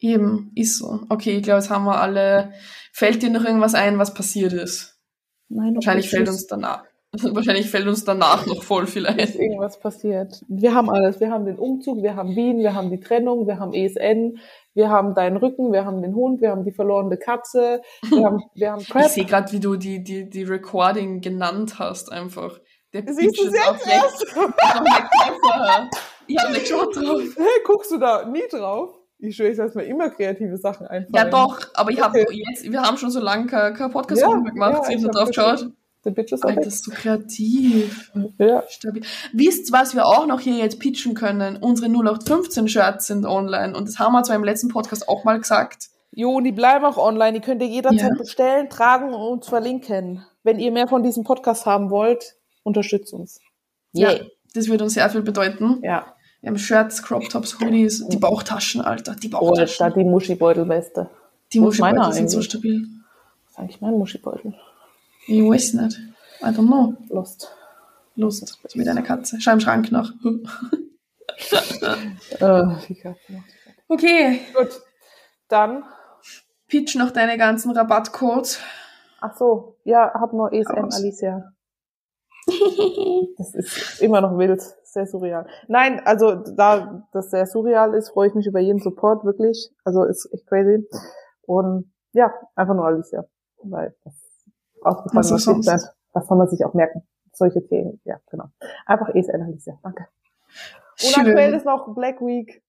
Eben, ist so. Okay, ich glaube, jetzt haben wir alle. Fällt dir noch irgendwas ein, was passiert ist? Nein, Wahrscheinlich fällt uns danach. Wahrscheinlich fällt uns danach noch voll viel ein. ist irgendwas passiert. Wir haben alles. Wir haben den Umzug, wir haben Wien, wir haben die Trennung, wir haben ESN, wir haben deinen Rücken, wir haben den Hund, wir haben die verlorene Katze, wir haben, wir haben Ich Prep. sehe gerade, wie du die, die, die Recording genannt hast, einfach. Der Siehst du weg. erst? Ich hab nicht geschaut vorher. Ich hab nicht geschaut drauf. Hey, guckst du da nie drauf? Ich schwöre, ich lasse mir immer kreative Sachen einfallen. Ja, doch, aber ich habe Okay. jetzt, wir haben schon so lange kein, kein podcast Ja, mehr gemacht, ja, ich hab hab drauf geschaut. gesehen. The Bitches Alter, ist so kreativ. Ja. Stabil. Wisst, was wir auch noch hier jetzt pitchen können? Unsere 0815-Shirts sind online und das haben wir zwar im letzten Podcast auch mal gesagt. Jo, und die bleiben auch online. Die könnt ihr jederzeit Ja. bestellen, tragen und verlinken. Wenn ihr mehr von diesem Podcast haben wollt, unterstützt uns. Ja, Yay. das würde uns sehr viel bedeuten. Ja. Wir haben Shirts, Crop Tops, Hoodies, die Bauchtaschen, Alter, die da Bauchtaschen. die Muschibeutelweste. die Muschibeutel sind so stabil. Das ist eigentlich mein Muschibeutel. Ich weiß nicht. I don't know. Lost. Lust. So wie deine Katze. Schau im Schrank nach. Äh. Okay. Gut. Dann, Pitch noch deine ganzen Rabattcodes. ach so, ja, hab nur Aus. Alicia. Das ist immer noch wild, sehr surreal. Nein, also da das sehr surreal ist, freue ich mich über jeden Support, wirklich. Also ist echt crazy. Und ja, einfach nur Alicia. Weil das ausgefallen Was was sonst. Was soll man sich auch merken? Solche Themen, ja, genau. Einfach ESN, Alicia. Danke. Und aktuell ist noch Black Week.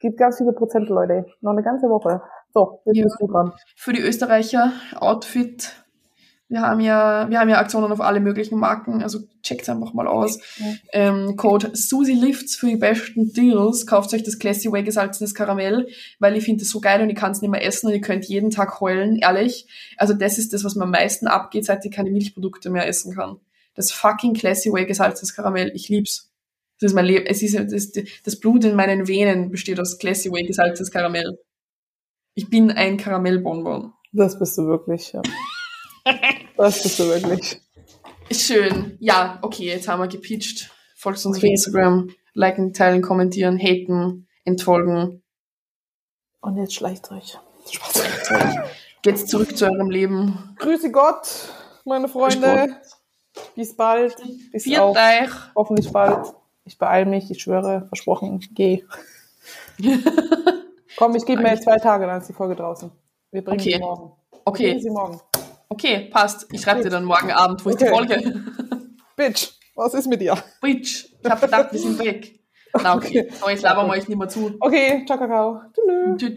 Gibt ganz viele Prozent, Leute. Noch eine ganze Woche. So, jetzt Ja. bist du dran. Für die Österreicher Outfit. Wir haben ja, wir haben ja Aktionen auf alle möglichen Marken, also checkt's einfach mal aus. Ja. Ähm, Code Susi Lifts für die besten Deals. Kauft euch das Classy Way gesalzenes Karamell, weil ich finde es so geil und ich kann es nicht mehr essen und ihr könnt jeden Tag heulen, ehrlich. Also das ist das, was mir am meisten abgeht, seit ich keine Milchprodukte mehr essen kann. Das fucking Classy Way gesalzenes Karamell, ich lieb's. Das ist mein Leben. Es ist das, das Blut in meinen Venen besteht aus Classy Way gesalzenes Karamell. Ich bin ein Karamellbonbon. Das bist du wirklich, ja. Das bist du wirklich. Schön. Ja, okay, jetzt haben wir gepitcht. Folgt uns auf Okay. Instagram. Liken, teilen, kommentieren, haten, entfolgen. Und jetzt schleicht euch. Spaß. Geht's zurück zu eurem Leben. Grüße Gott, meine Freunde. Bis bald. Bis Viert auch euch. hoffentlich bald. Ich beeile mich, ich schwöre, versprochen, geh. Komm, ich gebe mir jetzt zwei Tage, dann ist die Folge draußen. Wir bringen Okay. sie morgen. Wir bringen Okay, sie morgen. Okay, passt. Ich schreibe dir dann morgen Abend, wo ist die Okay. Folge? Bitch, was ist mit dir? Bitch, ich hab gedacht, wir sind weg. Na okay, Okay. so, jetzt labern wir euch nicht mehr zu. Okay, ciao, Kakao. Tschüss.